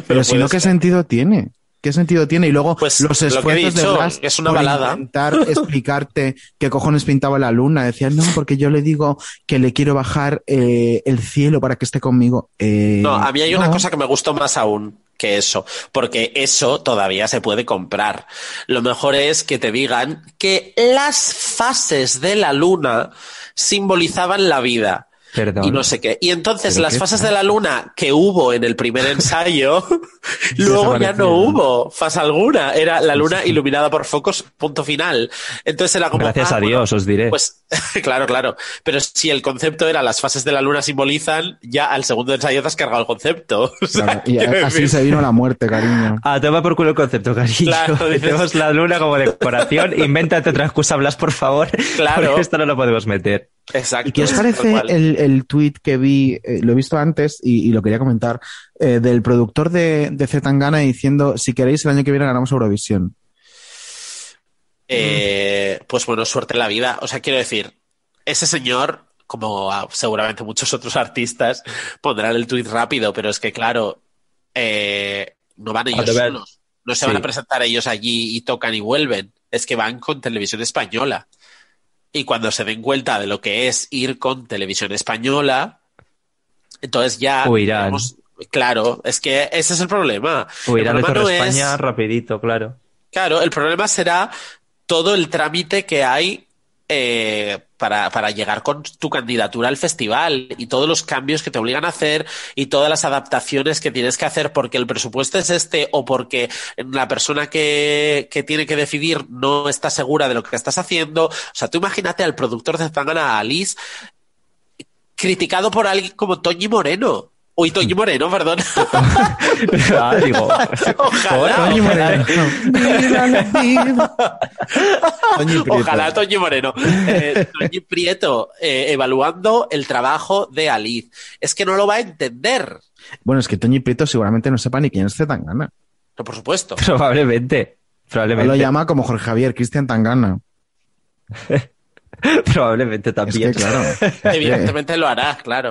Pero [LAUGHS] si no, ¿qué sentido tiene? ¿Qué sentido tiene? Y luego pues los esfuerzos de Blas es una balada. intentar [LAUGHS] explicarte qué cojones pintaba la luna. Decía, no, porque yo le digo que le quiero bajar eh, el cielo para que esté conmigo. Eh, no, a mí hay una cosa que me gustó más aún que eso, porque eso todavía se puede comprar. Lo mejor es que te digan que las fases de la luna simbolizaban la vida y no sé qué. Y entonces las fases de la luna que hubo en el primer ensayo, [LAUGHS] luego ya no hubo fase alguna. Era la luna iluminada por focos, punto final. Entonces era como... Gracias ah, a Dios, os diré. Pues [LAUGHS] claro, claro. Pero si el concepto era las fases de la luna simbolizan, ya al segundo ensayo te has cargado el concepto. [LAUGHS] y así se vino la muerte, cariño. Ah, toma por culo el concepto, cariño. Claro, Tenemos la luna como decoración. Invéntate otra excusa, Blas, por favor. Claro. esto no lo podemos meter. Exacto. ¿Y qué os parece el, el tweet que vi, eh, lo he visto antes y, lo quería comentar, eh, del productor de, de Zetangana diciendo, si queréis el año que viene ganamos Eurovisión? Eh, pues bueno, suerte en la vida. O sea, quiero decir, ese señor, como seguramente muchos otros artistas, pondrán el tweet rápido, pero es que claro, no van ellos solos. No se van a presentar ellos allí y tocan y vuelven. Es que van con televisión española. Y cuando se den cuenta de lo que es ir con televisión española, entonces ya... claro, es que ese es el problema. Huirán de España rapidito, claro. Claro, el problema será todo el trámite que hay eh, para, para, llegar con tu candidatura al festival y todos los cambios que te obligan a hacer y todas las adaptaciones que tienes que hacer porque el presupuesto es este o porque la persona que, que tiene que decidir no está segura de lo que estás haciendo. O sea, tú imagínate al productor de Zangana Alice criticado por alguien como Toñi Moreno. Uy, Toño Moreno, perdón. [LAUGHS] ah, digo, ojalá. Toño Moreno. ojalá Toño Moreno. Eh, Toño Prieto eh, evaluando el trabajo de Aliz. Es que no lo va a entender. Bueno, es que Toño Prieto seguramente no sepa ni quién es Zetangana. No, por supuesto. [LAUGHS] Probablemente. Probablemente. lo llama como Jorge Javier, Cristian Tangana. [LAUGHS] [LAUGHS] Probablemente también. claro. [LAUGHS] Evidentemente lo hará, claro.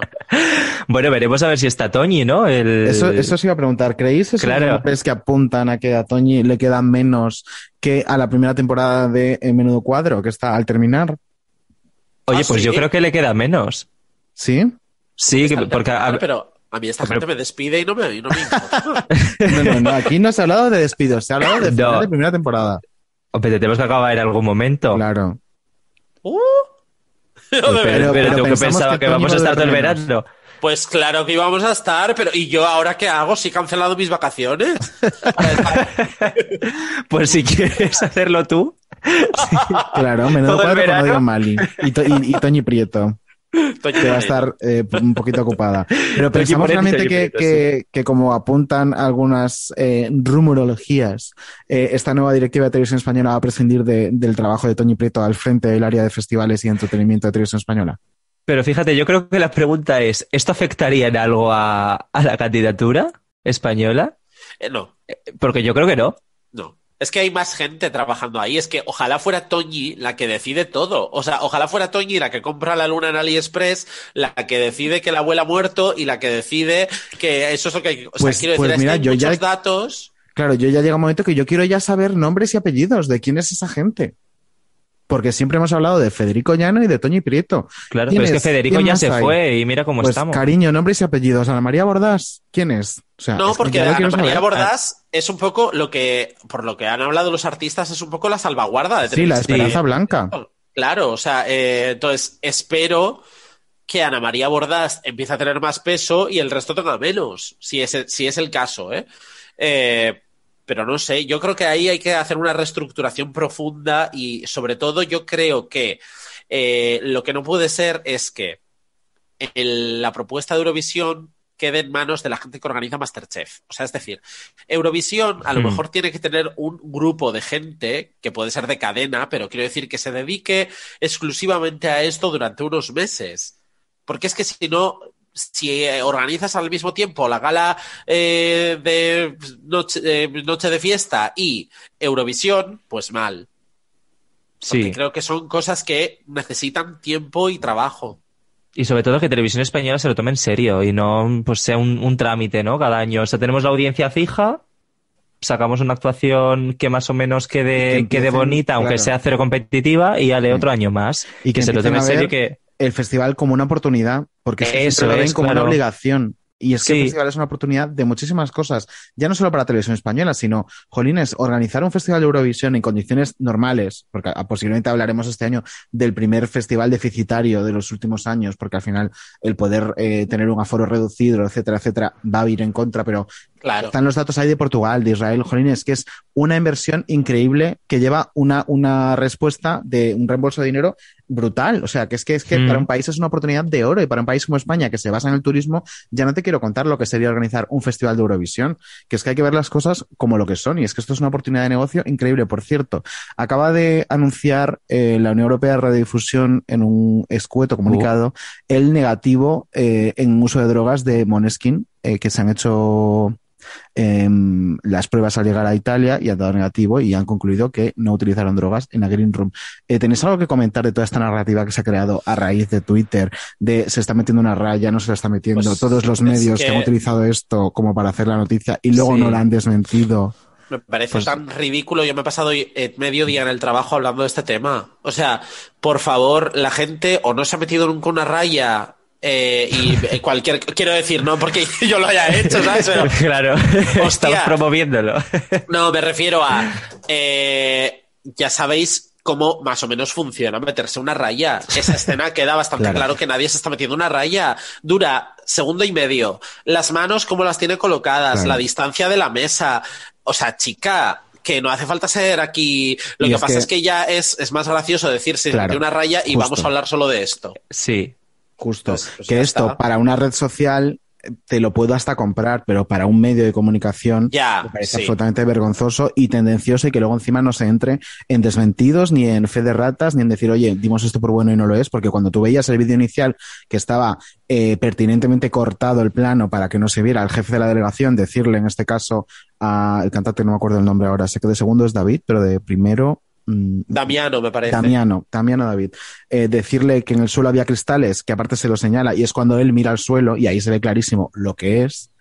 Bueno, veremos a ver si está Toñi, ¿no? Eso, eso se iba a preguntar. ¿Creéis esos claro. que apuntan a que a Toñi le queda menos que a la primera temporada de Menudo Cuadro, que está al terminar? Oye, ah, pues yo creo que le queda menos. ¿Sí? Sí, porque... pero a mí esta gente me despide y no me, no [LAUGHS] no, no, no, aquí no se ha hablado de despidos, se ha hablado de final de primera temporada. Hombre, tenemos que acabar en algún momento. Claro. Uh. [LAUGHS] pero, pero, que pensaba que, vamos a estar todo el verano. Pues claro que íbamos a estar, pero ¿y yo ahora qué hago? ¿Si he cancelado mis vacaciones? [LAUGHS] pues si quieres hacerlo tú. [LAUGHS] Claro, menudo cuadro con Mali y, y, y Toñi Prieto que va a estar eh, un poquito ocupada. Pero [LAUGHS] pensamos realmente que, que, como apuntan algunas eh, rumorologías, eh, esta nueva directiva de televisión española va a prescindir del trabajo de Toñi Prieto al frente del área de festivales y entretenimiento de televisión española. Pero fíjate, yo creo que la pregunta es, ¿esto afectaría en algo a, a la candidatura española? no. Porque yo creo que no. No. Es que hay más gente trabajando ahí. Es que ojalá fuera Toñi la que decide todo. O sea, ojalá fuera Toñi la que compra la luna en AliExpress, la que decide que la abuela ha muerto y la que decide que eso es lo que. O sea, pues, quiero decir, pues mira, yo muchos datos. Claro, yo ya llega un momento que yo quiero ya saber nombres y apellidos de quién es esa gente. Porque siempre hemos hablado de Federico Llano y de Toñi Prieto. Claro, pero es que Federico ya se fue y mira cómo pues, estamos. Cariño, nombres y apellidos. Ana María Bordás, ¿quién es? no, porque Ana María Bordás es un poco lo que, por lo que han hablado los artistas, es un poco la salvaguarda de Sí, la esperanza blanca. Claro, o sea, eh, entonces espero que Ana María Bordás empiece a tener más peso y el resto tenga menos, si es, si es el caso, ¿eh? eh pero no sé, yo creo que ahí hay que hacer una reestructuración profunda y sobre todo yo creo que eh, lo que no puede ser es que la propuesta de Eurovisión quede en manos de la gente que organiza Masterchef. O sea, es decir, Eurovisión a lo hmm. mejor tiene que tener un grupo de gente que puede ser de cadena, pero quiero decir que se dedique exclusivamente a esto durante unos meses. Porque es que si no, si eh, organizas al mismo tiempo la gala eh, de noche, de fiesta y Eurovisión, pues mal. Porque creo que son cosas que necesitan tiempo y trabajo. Y sobre todo que Televisión Española se lo tome en serio y no pues sea un, trámite, ¿no? Cada año. O sea, tenemos la audiencia fija, sacamos una actuación que más o menos quede, quede bonita, aunque sea cero competitiva, y ya otro año más. Y que, se lo tome en serio que el festival como una oportunidad, porque eso lo ven como una obligación. Y es que el festival es una oportunidad de muchísimas cosas, ya no solo para televisión española, sino, jolines, organizar un festival de Eurovisión en condiciones normales, porque ah, posiblemente hablaremos este año del primer festival deficitario de los últimos años, porque al final el poder eh, tener un aforo reducido, etcétera, etcétera, va a ir en contra, pero claro. están los datos ahí de Portugal, de Israel, jolines, que es una inversión increíble que lleva una, una respuesta de un reembolso de dinero brutal. O sea, que es que, es que para mm. un país es una oportunidad de oro y para un país como España, que se basa en el turismo, ya no te quiero contar lo que sería organizar un festival de Eurovisión, que es que hay que ver las cosas como lo que son y es que esto es una oportunidad de negocio increíble. Por cierto, acaba de anunciar eh, la Unión Europea de Radiodifusión en un escueto comunicado oh. el negativo eh, en uso de drogas de Moneskin, eh, que se han hecho Em, las pruebas al llegar a Italia y han dado negativo y han concluido que no utilizaron drogas en la Green Room. Eh, ¿Tenéis algo que comentar de toda esta narrativa que se ha creado a raíz de Twitter? De se está metiendo una raya, no se la está metiendo, pues todos los medios que... han utilizado esto como para hacer la noticia y luego no la han desmentido. Me parece pues tan ridículo. Yo me he pasado medio día en el trabajo hablando de este tema. O sea, por favor, la gente o no se ha metido nunca una raya eh, y eh, cualquier, quiero decir, no porque [LAUGHS] yo lo haya hecho, ¿sabes? [LAUGHS] claro, estamos promoviéndolo. [LAUGHS] no, me refiero a, eh, ya sabéis cómo más o menos funciona meterse una raya. Esa escena queda bastante claro. que nadie se está metiendo una raya. Dura segundo y medio. Las manos, cómo las tiene colocadas, la distancia de la mesa. O sea, chica, que no hace falta ser aquí. Lo que pasa es que ya es, es más gracioso decir se una raya y vamos a hablar solo de esto. Sí. Justo. Pues, pues que esto para una red social te lo puedo hasta comprar, pero para un medio de comunicación ya, me parece absolutamente vergonzoso y tendencioso y que luego encima no se entre en desmentidos ni en fe de ratas ni en decir, oye, dimos esto por bueno y no lo es, porque cuando tú veías el vídeo inicial que estaba eh, pertinentemente cortado el plano para que no se viera al jefe de la delegación, decirle en este caso al cantante, no me acuerdo el nombre ahora, sé que de segundo es David, pero de primero Damiano, me parece. Damiano, Damiano David. Eh, decirle que en el suelo había cristales, que aparte se lo señala, y es cuando él mira al suelo y ahí se ve clarísimo lo que es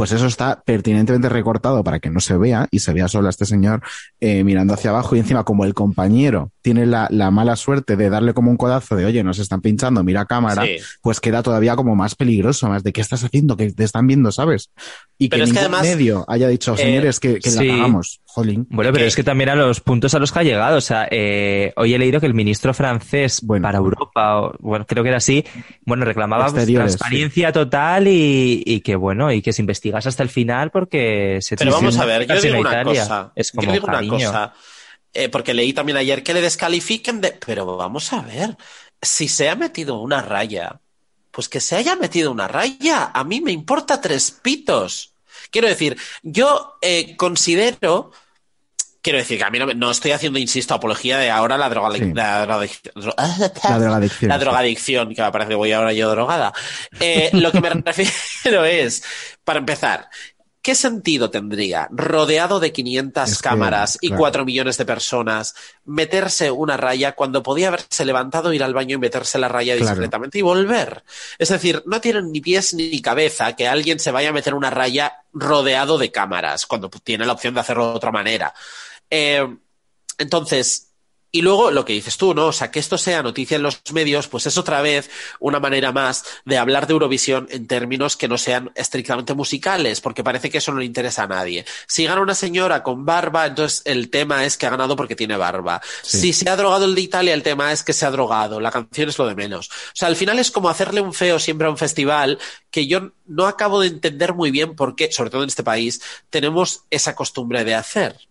pues eso está pertinentemente recortado para que no se vea y se vea solo a este señor eh, mirando hacia abajo y encima como el compañero tiene la, mala suerte de darle como un codazo de oye, nos están pinchando, mira cámara, pues queda todavía como más peligroso, más de qué estás haciendo, que te están viendo, ¿sabes? Y que ningún medio haya dicho, señores, que, que la Bueno, pero es que también a los puntos a los que ha llegado. O sea, eh, hoy he leído que el ministro francés para Europa, bueno, creo que era así, bueno, reclamaba pues, transparencia total y, que bueno, y que se investigase hasta el final porque se Pero vamos a ver, yo digo una cosa. Es como yo digo una cosa. Eh, porque leí también ayer que le descalifiquen de. Pero vamos a ver, si se ha metido una raya, pues que se haya metido una raya. A mí me importa tres pitos. Quiero decir, yo eh, considero. Quiero decir que a mí no, estoy haciendo, insisto, apología de ahora la, [LAUGHS] drogadicción. la, drogadicción. La drogadicción, que me parece que voy ahora yo drogada. Eh, lo que me [LAUGHS] refiero es, para empezar, ¿Qué sentido tendría, rodeado de 500 cámaras y 4 millones de personas, meterse una raya cuando podía haberse levantado, ir al baño y meterse la raya discretamente y volver? Es decir, no tienen ni pies ni cabeza que alguien se vaya a meter una raya rodeado de cámaras cuando tiene la opción de hacerlo de otra manera. Eh, entonces, y luego lo que dices tú, ¿no? O sea, que esto sea noticia en los medios, pues es otra vez una manera más de hablar de Eurovisión en términos que no sean estrictamente musicales, porque parece que eso no le interesa a nadie. Si gana una señora con barba, entonces el tema es que ha ganado porque tiene barba. Si se ha drogado el de Italia, el tema es que se ha drogado. La canción es lo de menos. O sea, al final es como hacerle un feo siempre a un festival que yo no acabo de entender muy bien por qué, sobre todo en este país, tenemos esa costumbre de hacer.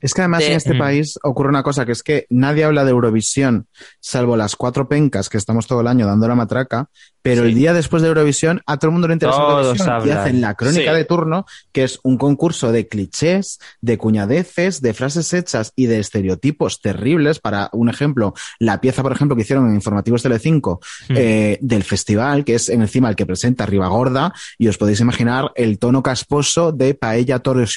Es que además en este país ocurre una cosa, que es que nadie habla de Eurovisión, salvo las cuatro pencas que estamos todo el año dando la matraca, pero el día después de Eurovisión a todo el mundo le interesa Eurovisión y hacen la crónica de turno, que es un concurso de clichés, de cuñadeces, de frases hechas y de estereotipos terribles. Para un ejemplo, la pieza, por ejemplo, que hicieron en Informativos Telecinco eh, del festival, que es encima el que presenta Riva Gorda, y os podéis imaginar el tono casposo de Paella Torres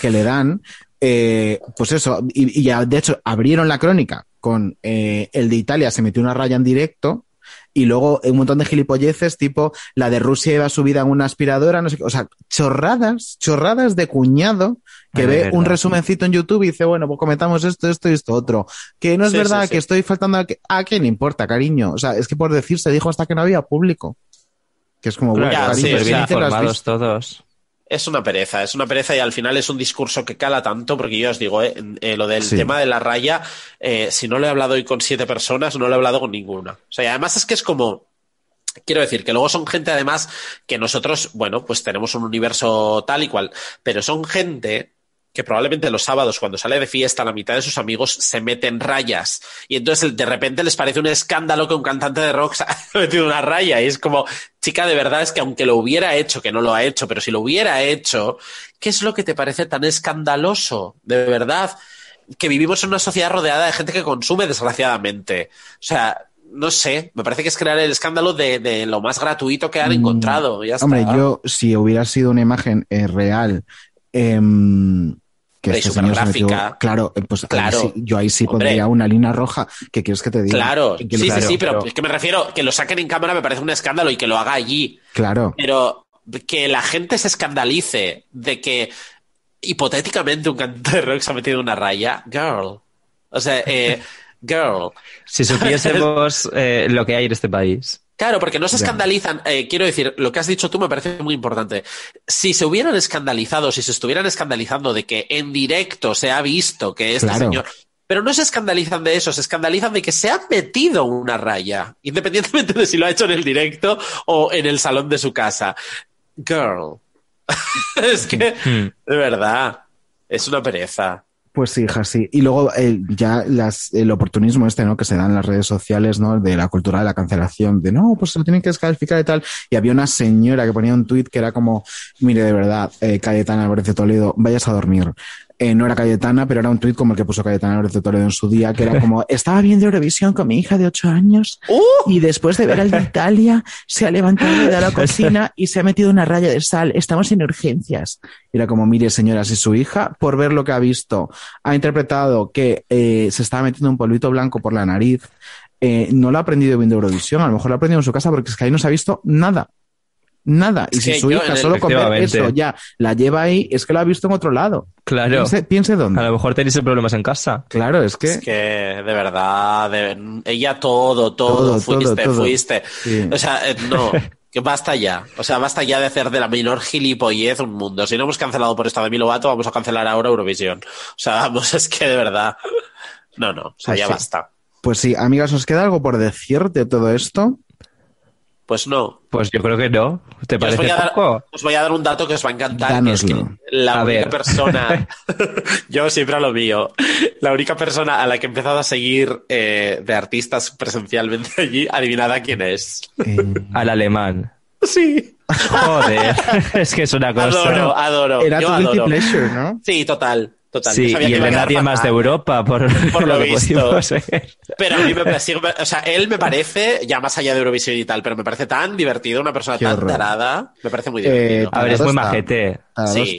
que le dan eh, pues eso, y, ya de hecho abrieron la crónica con eh, el de Italia se metió una raya en directo y luego un montón de gilipolleces tipo la de Rusia iba subida en una aspiradora, no sé qué, o sea, chorradas, chorradas de cuñado que ve un resumencito en YouTube y dice, bueno, pues comentamos esto, esto y esto otro. Que no es verdad, que estoy faltando a, que, a quién importa, cariño. O sea, es que por decir se dijo hasta que no había público. Que es como, bueno, sí, todos. Es una pereza, es una pereza y al final es un discurso que cala tanto, porque yo os digo, eh, eh, lo del tema de la raya, eh, si no lo he hablado hoy con siete personas, no lo he hablado con ninguna. O sea, además es que es como, Quiero decir que luego son gente además que nosotros, bueno, pues tenemos un universo tal y cual, pero son gente que probablemente los sábados cuando sale de fiesta la mitad de sus amigos se meten rayas y entonces de repente les parece un escándalo que un cantante de rock [LAUGHS] se ha metido una raya y es como, chica, de verdad es que aunque lo hubiera hecho, que no lo ha hecho, pero si lo hubiera hecho, ¿qué es lo que te parece tan escandaloso? De verdad, que vivimos en una sociedad rodeada de gente que consume desgraciadamente. O sea, no sé, me parece que es crear el escándalo de, lo más gratuito que han mm, encontrado. hombre, yo, si hubiera sido una imagen eh, real, em, que este señor gráfica. claro, eh, pues claro. yo ahí sí pondría una línea roja. ¿Qué quieres que te diga? Claro, sí, sí, sí, pero, es que me refiero que lo saquen en cámara me parece un escándalo y que lo haga allí. Claro. Pero que la gente se escandalice de que hipotéticamente un cantante de rock se ha metido una raya, girl. O sea, eh, [LAUGHS] girl. Si supiésemos eh, lo que hay en este país. Claro, porque no se escandalizan. Eh, quiero decir, lo que has dicho tú me parece muy importante. Si se hubieran escandalizado, si se estuvieran escandalizando de que en directo se ha visto que este señor. Pero no se escandalizan de eso, se escandalizan de que se ha metido una raya, independientemente de si lo ha hecho en el directo o en el salón de su casa. Girl. [LAUGHS] es que, hmm. de verdad, es una pereza. Pues sí, hija, sí. Y luego eh, ya las, el oportunismo este, ¿no? Que se da en las redes sociales, ¿no? De la cultura de la cancelación, de no, pues lo tienen que descalificar y tal. Y había una señora que ponía un tuit que era como, mire, de verdad, eh, Cayetana Álvarez de Toledo, vayas a dormir. Eh, no era Cayetana, pero era un tuit como el que puso Cayetana de Toledo en su día, que era como, [LAUGHS] estaba viendo Eurovisión con mi hija de ocho años ¡Uh! y después de ver al de [LAUGHS] Italia se ha levantado de la cocina y se ha metido una raya de sal. Estamos en urgencias. Era como, mire señora, si su hija, por ver lo que ha visto, ha interpretado que eh, se estaba metiendo un polvito blanco por la nariz, eh, no lo ha aprendido viendo Eurovisión, a lo mejor lo ha aprendido en su casa porque es que ahí no se ha visto nada. Nada. y si su hija solo con eso ya la lleva ahí, es que lo ha visto en otro lado. Claro. Piense, dónde. A lo mejor tenéis problemas en casa. Claro, es que. Es que, de verdad, ella todo, todo, fuiste, fuiste. O sea, eh, no. [LAUGHS] Que basta ya. O sea, basta ya de hacer de la menor gilipollez un mundo. Si no hemos cancelado por esta de Milo vamos a cancelar ahora Eurovisión. O sea, vamos, es que de verdad. No, no. O sea, pues ya basta. Pues sí, amigas, ¿os queda algo por decir de todo esto? Pues no. Pues yo creo que no. ¿Te parece os voy, poco? Dar, os voy a dar un dato que os va a encantar. es que la única persona. [LAUGHS] [LAUGHS] yo siempre a lo mío. La única persona a la que he empezado a seguir eh, de artistas presencialmente allí, adivinada quién es. Eh, Al alemán. Sí. Joder, [LAUGHS] es que es una cosa. Adoro, adoro. Era tu guilty pleasure, ¿no? Sí, total. Total, sí, y el de nadie más de Europa, por, por [LAUGHS] lo, visto. Pero a mí me parece, o sea, él me parece, ya más allá de Eurovisión y tal, pero me parece tan divertido, una persona tan tarada, me parece muy divertido. Eh, a ver, es muy majete. Sí.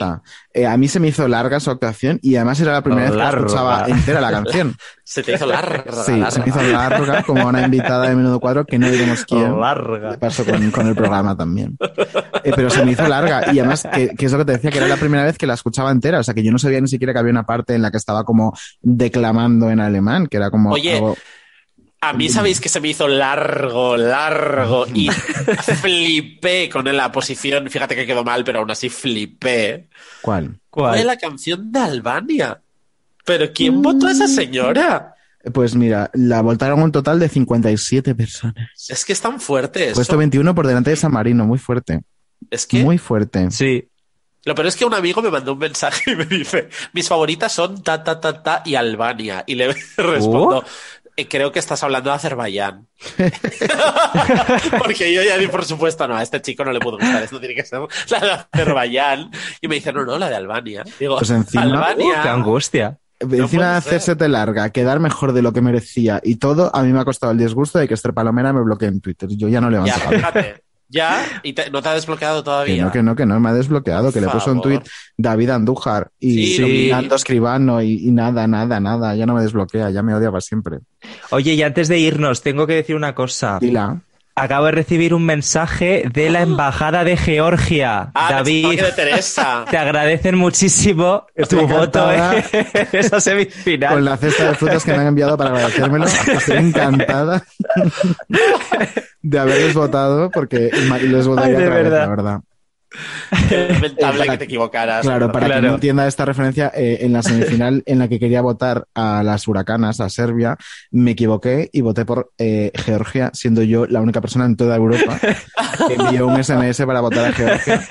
Eh, a mí se me hizo larga su actuación y además era la primera vez que escuchaba entera la canción. [LAUGHS] se te hizo larga. Sí, se me hizo larga, como una invitada de Menudo Cuadro que no diremos quién. Larga. Pasó con, con, el programa también. Eh, pero se me hizo larga y además, que, es lo que te decía, que era la primera vez que la escuchaba entera. O sea, que yo no sabía ni siquiera que había una parte en la que estaba como declamando en alemán, que era como. Oye, a mí sabéis que se me hizo largo, largo y [LAUGHS] flipé con la posición. Fíjate que quedó mal, pero aún así flipé. ¿Cuál? ¿Cuál? Fue la canción de Albania. ¿Pero quién votó a esa señora? Pues mira, la votaron un total de 57 personas. Es que es tan fuerte eso. Puesto 21 por delante de San Marino, muy fuerte. Es que... Muy fuerte. Sí. Lo peor es que un amigo me mandó un mensaje y me dice, mis favoritas son ta, ta, ta, ta y Albania. Y le [LAUGHS] respondo, eh, creo que estás hablando de Azerbaiyán. [LAUGHS] [LAUGHS] Porque yo ya di por supuesto, no, a este chico no le puedo gustar, esto tiene que ser la de Azerbaiyán. Y me dice, no, no, la de Albania. Digo, pues encima, Albania. qué angustia. Encima de hacerse te larga, quedar mejor de lo que merecía y todo, a mí me ha costado el disgusto de que Esther Palomera me bloquee en Twitter. Yo ya no levanto. Ya, ya, y no te ha desbloqueado todavía. Que no, que no, que no me ha desbloqueado, que le puso un tuit David Andújar y sí, Escribano y, nada, nada, nada, ya no me desbloquea, ya me odia para siempre. Oye, y antes de irnos, tengo que decir una cosa. Dila. Acabo de recibir un mensaje de la embajada de Georgia. Ah, David, de Teresa. [LAUGHS] te agradecen muchísimo tu voto en [LAUGHS] esa semifinal. Con la cesta de frutas que me han enviado para [LAUGHS] agradecérmelo. Estoy encantada de haberles votado porque les votaría Ay, de otra vez, verdad. la verdad. Es lamentable Para- que te equivocaras. Claro, para Claro. que no entienda esta referencia, eh, en la semifinal en la que quería votar a las huracanas, a Serbia, me equivoqué y voté por eh, Georgia, siendo yo la única persona en toda Europa que envió un SMS para votar a Georgia.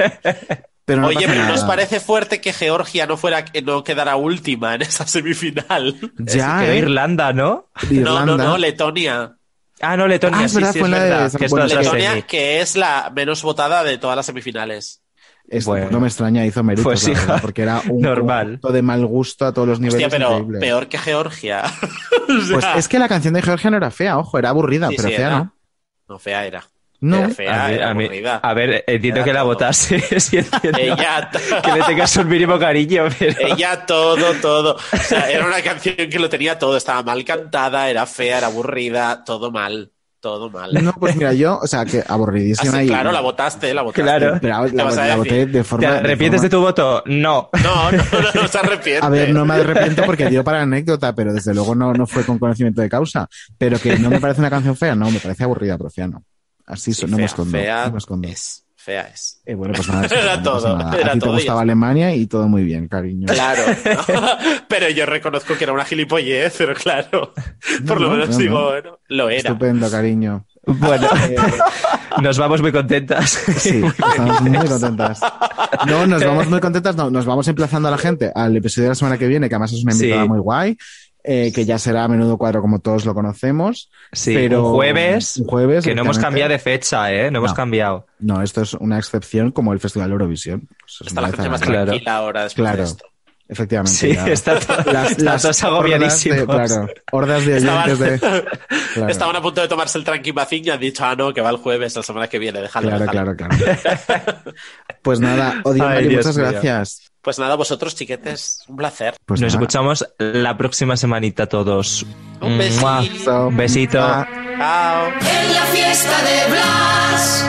Pero no Oye, pero ¿nos parece fuerte que Georgia no fuera, que no quedara última en esa semifinal? Ya, Quedó ¿eh? Irlanda, ¿no? No, no, no, Letonia. Ah, no, Letonia, Ah, es sí, verdad, sí, fue es la de- verdad. que es Letonia, que es la menos votada de todas las semifinales. Esto Bueno. no me extraña, hizo méritos, Pues la sí, verdad, [LAUGHS] porque era un normal. de mal gusto a todos los niveles. Hostia, pero increíble. peor que Georgia. [LAUGHS] O sea, Pues es que la canción de Georgia no era fea, ojo, era aburrida, sí, pero sí, fea, era. ¿no? No, fea era. No, Era fea, A ver, era a mí- aburrida. a ver, entiendo Era que la votase. [LAUGHS] sí Ella, [LAUGHS] que le tengas un mínimo cariño, pero... ella todo, todo. O sea, era una canción que lo tenía todo. Estaba mal cantada, era fea, era aburrida, todo mal. Todo mal. no, pues mira, yo, o sea, que aburridísima Así, y- claro, la votaste, la votaste. Claro. Pero ¿Qué la, la decir? voté de ¿Te forma. arrepientes de tu voto? No. No, no, no, no se arrepiente. A ver, no me arrepiento porque dio para anécdota, pero desde luego no, no fue con conocimiento de causa. Pero que no me parece una canción fea, no, me parece aburrida, pero fea no. Así Sí, so- no me fea, escondo. fea no me escondo. es. Fea es. Eh, bueno, pues nada, [LAUGHS] Era no todo, nada. era A ti te todo y gustaba. Alemania y todo muy bien, cariño. Claro. [LAUGHS] pero yo reconozco que era una gilipollez, pero claro. Por lo No, menos no, digo, no. bueno, lo era. Estupendo, cariño. Bueno, Eh, [LAUGHS] nos vamos muy contentas. Sí, estamos muy contentas. No, nos vamos muy contentas, no, nos vamos emplazando a la gente al episodio de la semana que viene, que además es una invitada Sí. muy guay, eh, que ya será a menudo cuadro como todos lo conocemos. Sí, pero un jueves, un jueves, que no hemos cambiado de fecha, ¿eh? No hemos No. cambiado. No, esto es una excepción como el Festival Eurovisión. Pues es Está la gente más tranquila ahora después Claro. de esto. Efectivamente. Sí, ya. está to- Las, están las todos hordas agobiadísimos. de, claro, hordas de Estaban, de... [LAUGHS] Claro, estaban a punto de tomarse el tranquimacín y han dicho, ah, no, que va el jueves, la semana que viene, déjalo, claro, déjalo. claro, claro. [LAUGHS] Pues nada, Odio Ay, Mari, muchas mío. gracias. Pues nada, vosotros, chiquetes, un placer. Pues Nos nada. escuchamos la próxima semanita todos. Un besito. Un besito. Chao. En la fiesta de Blas,